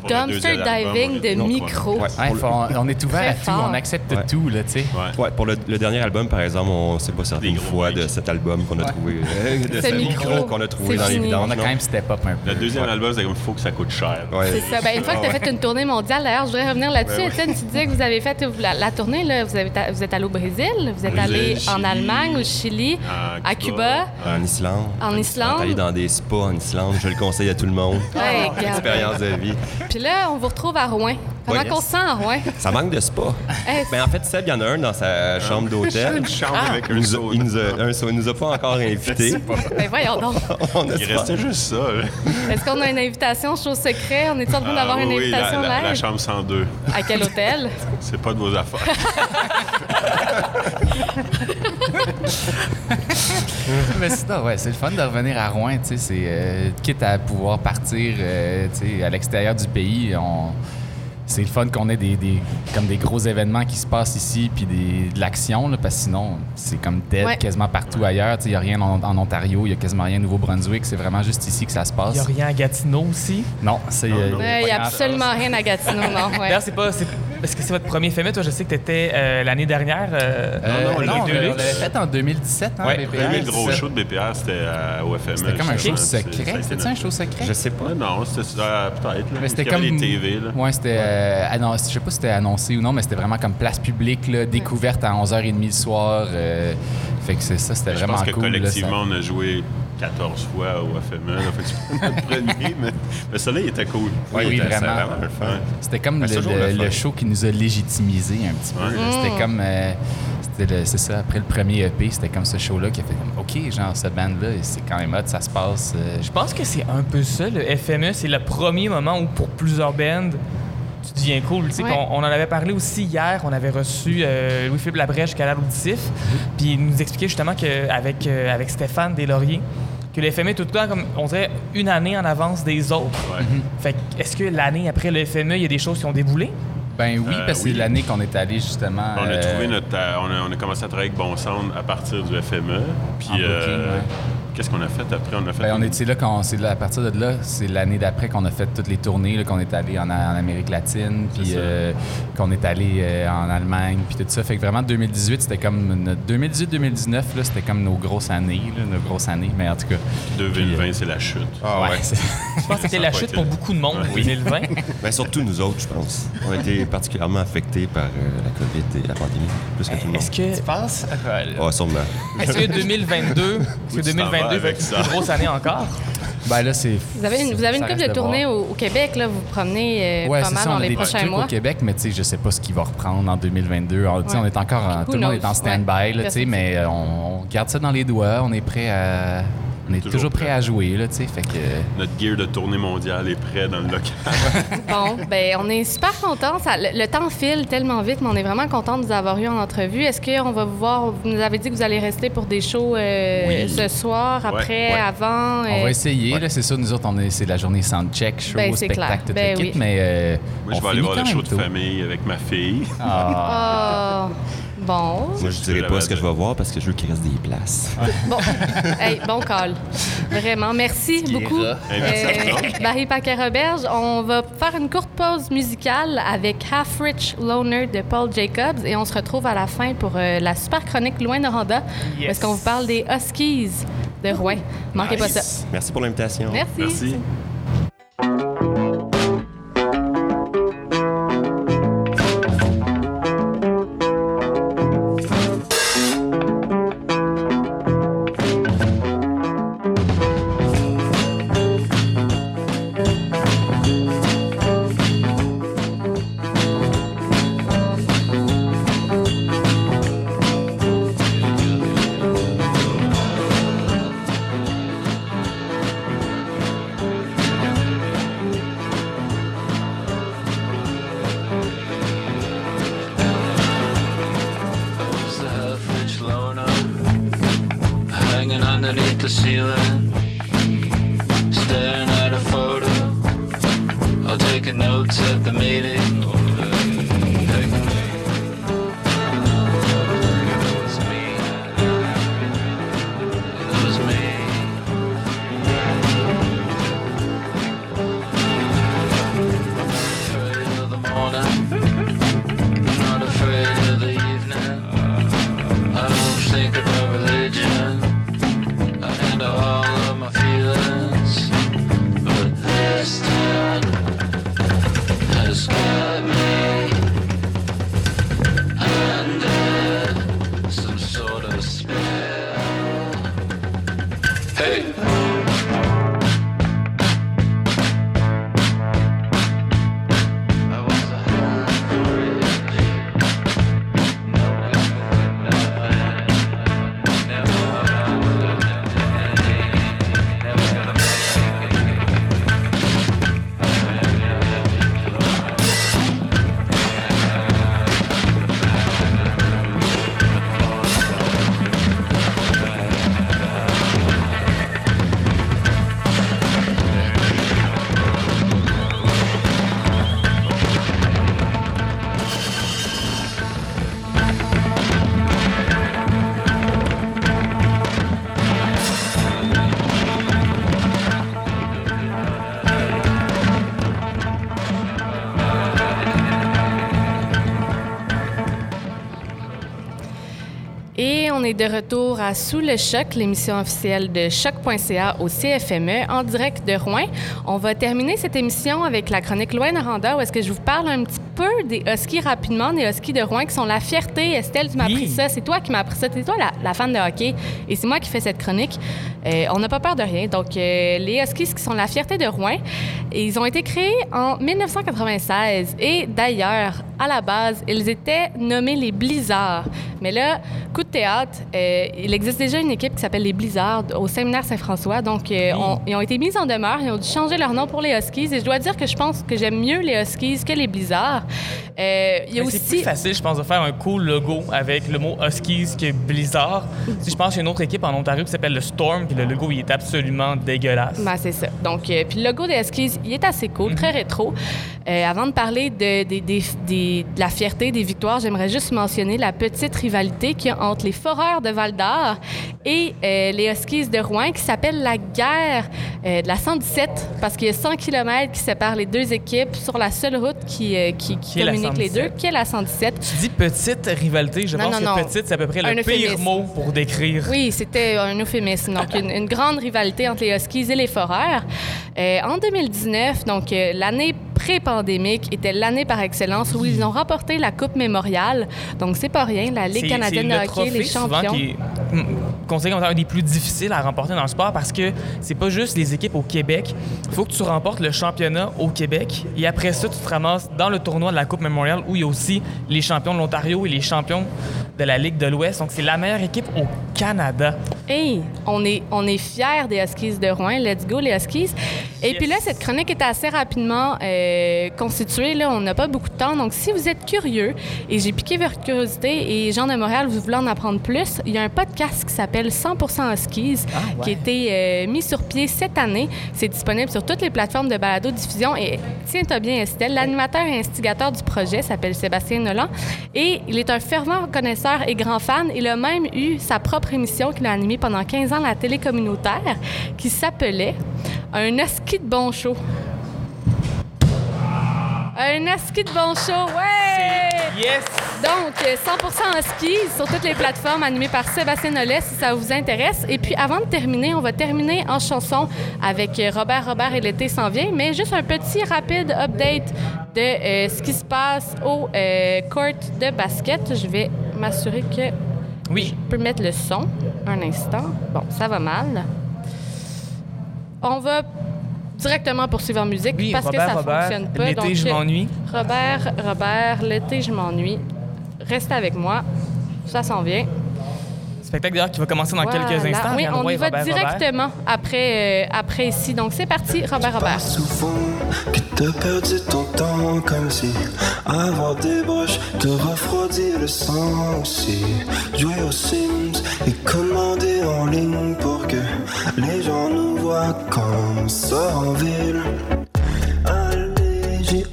Dumpster diving de dit non, micro. Ouais. Ouais, faut- on, est ouvert à tout, fort. on accepte Ouais. tout. Là, tu sais. Ouais. Ouais, pour le, le dernier album, par exemple, on s'est pas servi une fois mics. de cet album qu'on a trouvé, euh, de Ce ce micro, qu'on a trouvé dans les vidanges. On a quand non? même step up un peu. Le deuxième Ouais. album, c'est comme il faut que ça coûte cher. Ouais. C'est ça. Ben, une fois que tu as fait une tournée mondiale, d'ailleurs, je voudrais revenir là-dessus. Étienne, tu disais que vous avez fait la, la tournée, là, vous, avez ta- vous êtes allé au Brésil, vous êtes allé en Chili, Allemagne, au Chili, à Cuba, En Islande. en On est Islande. allé dans des spas en Islande. Je le conseille à tout le monde. Ouais. Expérience de vie. Puis là, on vous retrouve à Rouen. Comment Ouais, yes. qu'on se sent à Rouen? Ça manque de spa. Hey, Ben, en fait, Seb, il y en a un dans sa chambre d'hôtel. Une chambre Ah. avec Il un nous a, il nous a- un. Il nous a pas encore invités. ben voyons donc. On a Il restait juste ça. Est-ce qu'on a une invitation chose secret? On est en train d'avoir Ah, une oui, la- invitation la, la live? chambre 102. À quel hôtel? C'est pas de vos affaires. Mais sinon, ouais, c'est le fun de revenir à Rouen, tu sais, c'est euh, quitte à pouvoir partir, euh, tu sais, à l'extérieur du pays, on c'est le fun qu'on ait des, des- comme des gros événements qui se passent ici puis des, de l'action là, parce que sinon c'est comme dead Ouais. quasiment partout ailleurs, il y a rien en, en Ontario, il y a quasiment rien au Nouveau-Brunswick, c'est vraiment juste ici que ça se Il passe. n'y a rien à Gatineau aussi? Non, c'est euh, a Il pas n'y a grand- absolument rien à Gatineau, non. Ouais. D'ailleurs, c'est pas. c'est- Est-ce que c'est votre premier fait Toi, je sais que tu étais l'année dernière. euh, Euh, Non, non, on l'avait fait en 2017, hein, Ouais, BPR, Le premier gros show de BPR, c'était euh, au FME. C'était comme un show a secret. C'était un show secret? Je sais pas. Non, c'était peut-être. là. Mais c'était Il comme. les TV. Là. Ouais, c'était. Euh, annon- je sais pas si c'était annoncé ou non, mais c'était vraiment comme place publique, là, découverte à 11h30 le soir. euh, fait que c'est ça, c'était Je vraiment pense que cool. là, ça- collectivement, on a joué 14 fois au FME. Là, fait que c'est pas notre premier, mais le soleil était cool. Oui, vraiment. c'était vraiment le fun. Ouais. C'était comme le, show qui nous a légitimisé un petit peu. Ouais. C'était comme. euh, c'est ça, après le premier EP, c'était comme ce show-là qui a fait comme, OK, genre, cette bande-là, c'est quand même hot, ça se passe. euh, Je pense que c'est un peu ça, le FME. C'est le premier moment où, pour plusieurs bands, tu deviens cool. Tu sais, Ouais. puis on, on en avait parlé aussi hier. On avait reçu euh, Louis-Philippe Labrèche, canal auditif. Puis il nous expliquait justement qu'avec euh, avec Stéphane Deslauriers, que le FME est tout le temps, comme, on dirait, une année en avance des autres. Ouais. Fait que est-ce que l'année après le FME, il y a des choses qui ont déboulé? Ben oui, Euh, parce que oui. c'est l'année qu'on est allé justement. On a euh, trouvé notre. on, a, on a commencé à travailler avec Bon Sound à partir du FME. Puis, En booking, ouais. Qu'est-ce qu'on a fait après? On a fait. Ben, on est, c'est là qu'on, c'est là, à partir de là, c'est l'année d'après qu'on a fait toutes les tournées, là, qu'on est allé en, en Amérique latine, puis euh, qu'on est allé euh, en Allemagne, puis tout ça. Fait que vraiment 2018, c'était comme notre 2018-2019, là, c'était comme nos grosses années, là, nos grosses années. Mais en tout cas, 2020, Puis, c'est la chute. Ah ouais. c'est- Je pense que c'était la chute pour beaucoup de monde, Ouais. 2020. Ben, surtout nous autres, je pense. On a été particulièrement affectés par euh, la COVID et la pandémie, plus que tout le monde. Est-ce que, Tu penses? Ah, sûrement. est-ce que 2022, est-ce que Où tu t'en 2022 vas va avec être ça? une plus grosse année encore? ben là, c'est. Vous avez une, vous avez une couple de tournées au, au Québec, là. Vous vous promenez euh, Ouais, pas c'est mal ça, on dans a les des petits prochains trucs mois. au Québec, mais tu sais, je sais pas ce qui va reprendre en 2022. On, tu sais, Ouais. on est encore, en- tout le monde est en stand-by, Ouais. là, tu sais, mais euh, on, on garde ça dans les doigts. On est prêt à, on est toujours, Toujours prêt prêt. à jouer, là, tu sais, fait que. Notre gear de tournée mondiale est prêt dans le local. Bon, ben on est super contents. Ça- le, le temps file tellement vite, mais on est vraiment contents de vous avoir eu en entrevue. Est-ce qu'on va vous voir? Vous nous avez dit que vous allez rester pour des shows euh, Oui. ce soir, après, ouais. avant. On euh, va essayer, là, c'est ça. Nous autres, on est, c'est la journée soundcheck, show, Ben, spectacle, clair. toute Ben l'équipe, oui. mais. euh, Moi, je on vais aller voir le show de famille avec ma fille. Ah. Ah, bon. Moi, je dirais pas ce que je vais voir parce que je veux qu'il reste des places. Bon, hey, bon call. Vraiment, merci beaucoup. Autres. Barry Paquet-Roberge, on va faire une courte pause musicale avec Half Rich Loner de Paul Jacobs et on se retrouve à la fin pour euh, la super chronique Loin Noranda Yes. parce qu'on vous parle des Huskies de Rouen. Manquez pas ça. Merci pour l'invitation. Merci. Merci. De retour à Sous le choc, l'émission officielle de choc.ca au CFME en direct de Rouen. On va terminer cette émission avec la chronique Loin Aranda où est-ce que je vous parle un petit peu des Huskies rapidement, des Huskies de Rouen qui sont la fierté. Estelle, tu m'as Oui. appris ça. C'est toi qui m'as appris ça. C'est toi la, la fan de hockey et c'est moi qui fais cette chronique. Euh, on n'a pas peur de rien. Donc, euh, les Huskies qui sont la fierté de Rouen, ils ont été créés en 1996 et d'ailleurs, à la base, ils étaient nommés les Blizzards. Mais là, coup de théâtre, euh, il existe déjà une équipe qui s'appelle les Blizzards au séminaire Saint-François. Donc, euh, on- ils ont été mis en demeure, ils ont dû changer leur nom pour les Huskies. Et je dois dire que je pense que j'aime mieux les Huskies que les Blizzards. Euh, il y a Mais C'est aussi. plus facile, je pense, de faire un cool logo avec le mot Huskies que Blizzard. Si je pense qu'il y a une autre équipe en Ontario qui s'appelle le Storm, puis le logo, il est absolument dégueulasse. Ben, c'est ça. Donc, euh, puis le logo des Huskies, il est assez cool, très rétro. Euh, avant de parler de, la fierté des victoires, j'aimerais juste mentionner la petite rivalité qu'il y a entre les Foreurs de Val d'Or et les Huskies de Rouen qui s'appelle la guerre de la 117 parce qu'il y a 100 km qui séparent les deux équipes sur la seule route qui, qui, qui les 117. deux, qui est la 117. Tu dis petite rivalité, je Non, pense non, que non. petite, c'est à peu près Un le pire mot pour décrire. Oui, c'était un euphémisme. Donc, une, une grande rivalité entre les Huskies et les Foreurs. Euh, en 2019, donc euh, l'année pré-pandémique était l'année par excellence où ils ont remporté la Coupe mémoriale. Donc, c'est pas rien. La Ligue canadienne de le hockey, les trophée, champions. qui est considéré comme étant un des plus difficiles à remporter dans le sport parce que c'est pas juste les équipes au Québec. Il faut que tu remportes le championnat au Québec et après ça, tu te ramasses dans le tournoi de la Coupe Memorial où il y a aussi les champions de l'Ontario et les champions de la Ligue de l'Ouest. Donc, c'est la meilleure équipe au Canada. Hey, on est, on est fiers des Huskies de Rouen. Let's go, les Huskies. Et puis là, cette chronique est assez rapidement euh, constituée. Là, on n'a pas beaucoup de temps. Donc, si vous êtes curieux et j'ai piqué votre curiosité et Jean de Montréal, vous voulez en apprendre plus, il y a un podcast qui s'appelle 100% Huskies qui a été euh, mis sur pied cette année. C'est disponible sur toutes les plateformes de balado-diffusion. Et tiens-toi bien, Estelle, l'animateur et instigateur du projet s'appelle Sébastien Nolan. Et il est un fervent connaisseur et grand fan. Il a même eu sa propre émission qu'il a animée pendant 15 ans à la télé communautaire qui s'appelait Un Husky de bon show. Un husky de bon show, ouais! Yes! Donc, euh, 100% husky sur toutes les plateformes animées par Sébastien Nollet, si ça vous intéresse. Et puis, avant de terminer, on va terminer en chanson avec euh, Robert Robert et l'été s'en vient, mais juste un petit rapide update de euh, ce qui se passe au euh, court de basket. Je vais m'assurer que Oui. je peux mettre le son. Un instant. Bon, ça va mal. On va directement poursuivre en musique Oui, parce Robert, que ça Robert, fonctionne pas. l'été, Donc, je m'ennuie. Robert, Robert, l'été, je m'ennuie. Restez avec moi. Ça s'en vient. Spectacle d'ailleurs qui va commencer dans Voilà. quelques instants. Oui, on y va Robert, Robert. directement après, euh, après ici. Donc, c'est parti, Robert, Robert. souvent que t'as perdu ton temps comme si avoir des broches te refroidit le sang aussi. Jouer aux Sims et commander en ligne pour les gens nous voient comme ça en ville. Allez, j'ai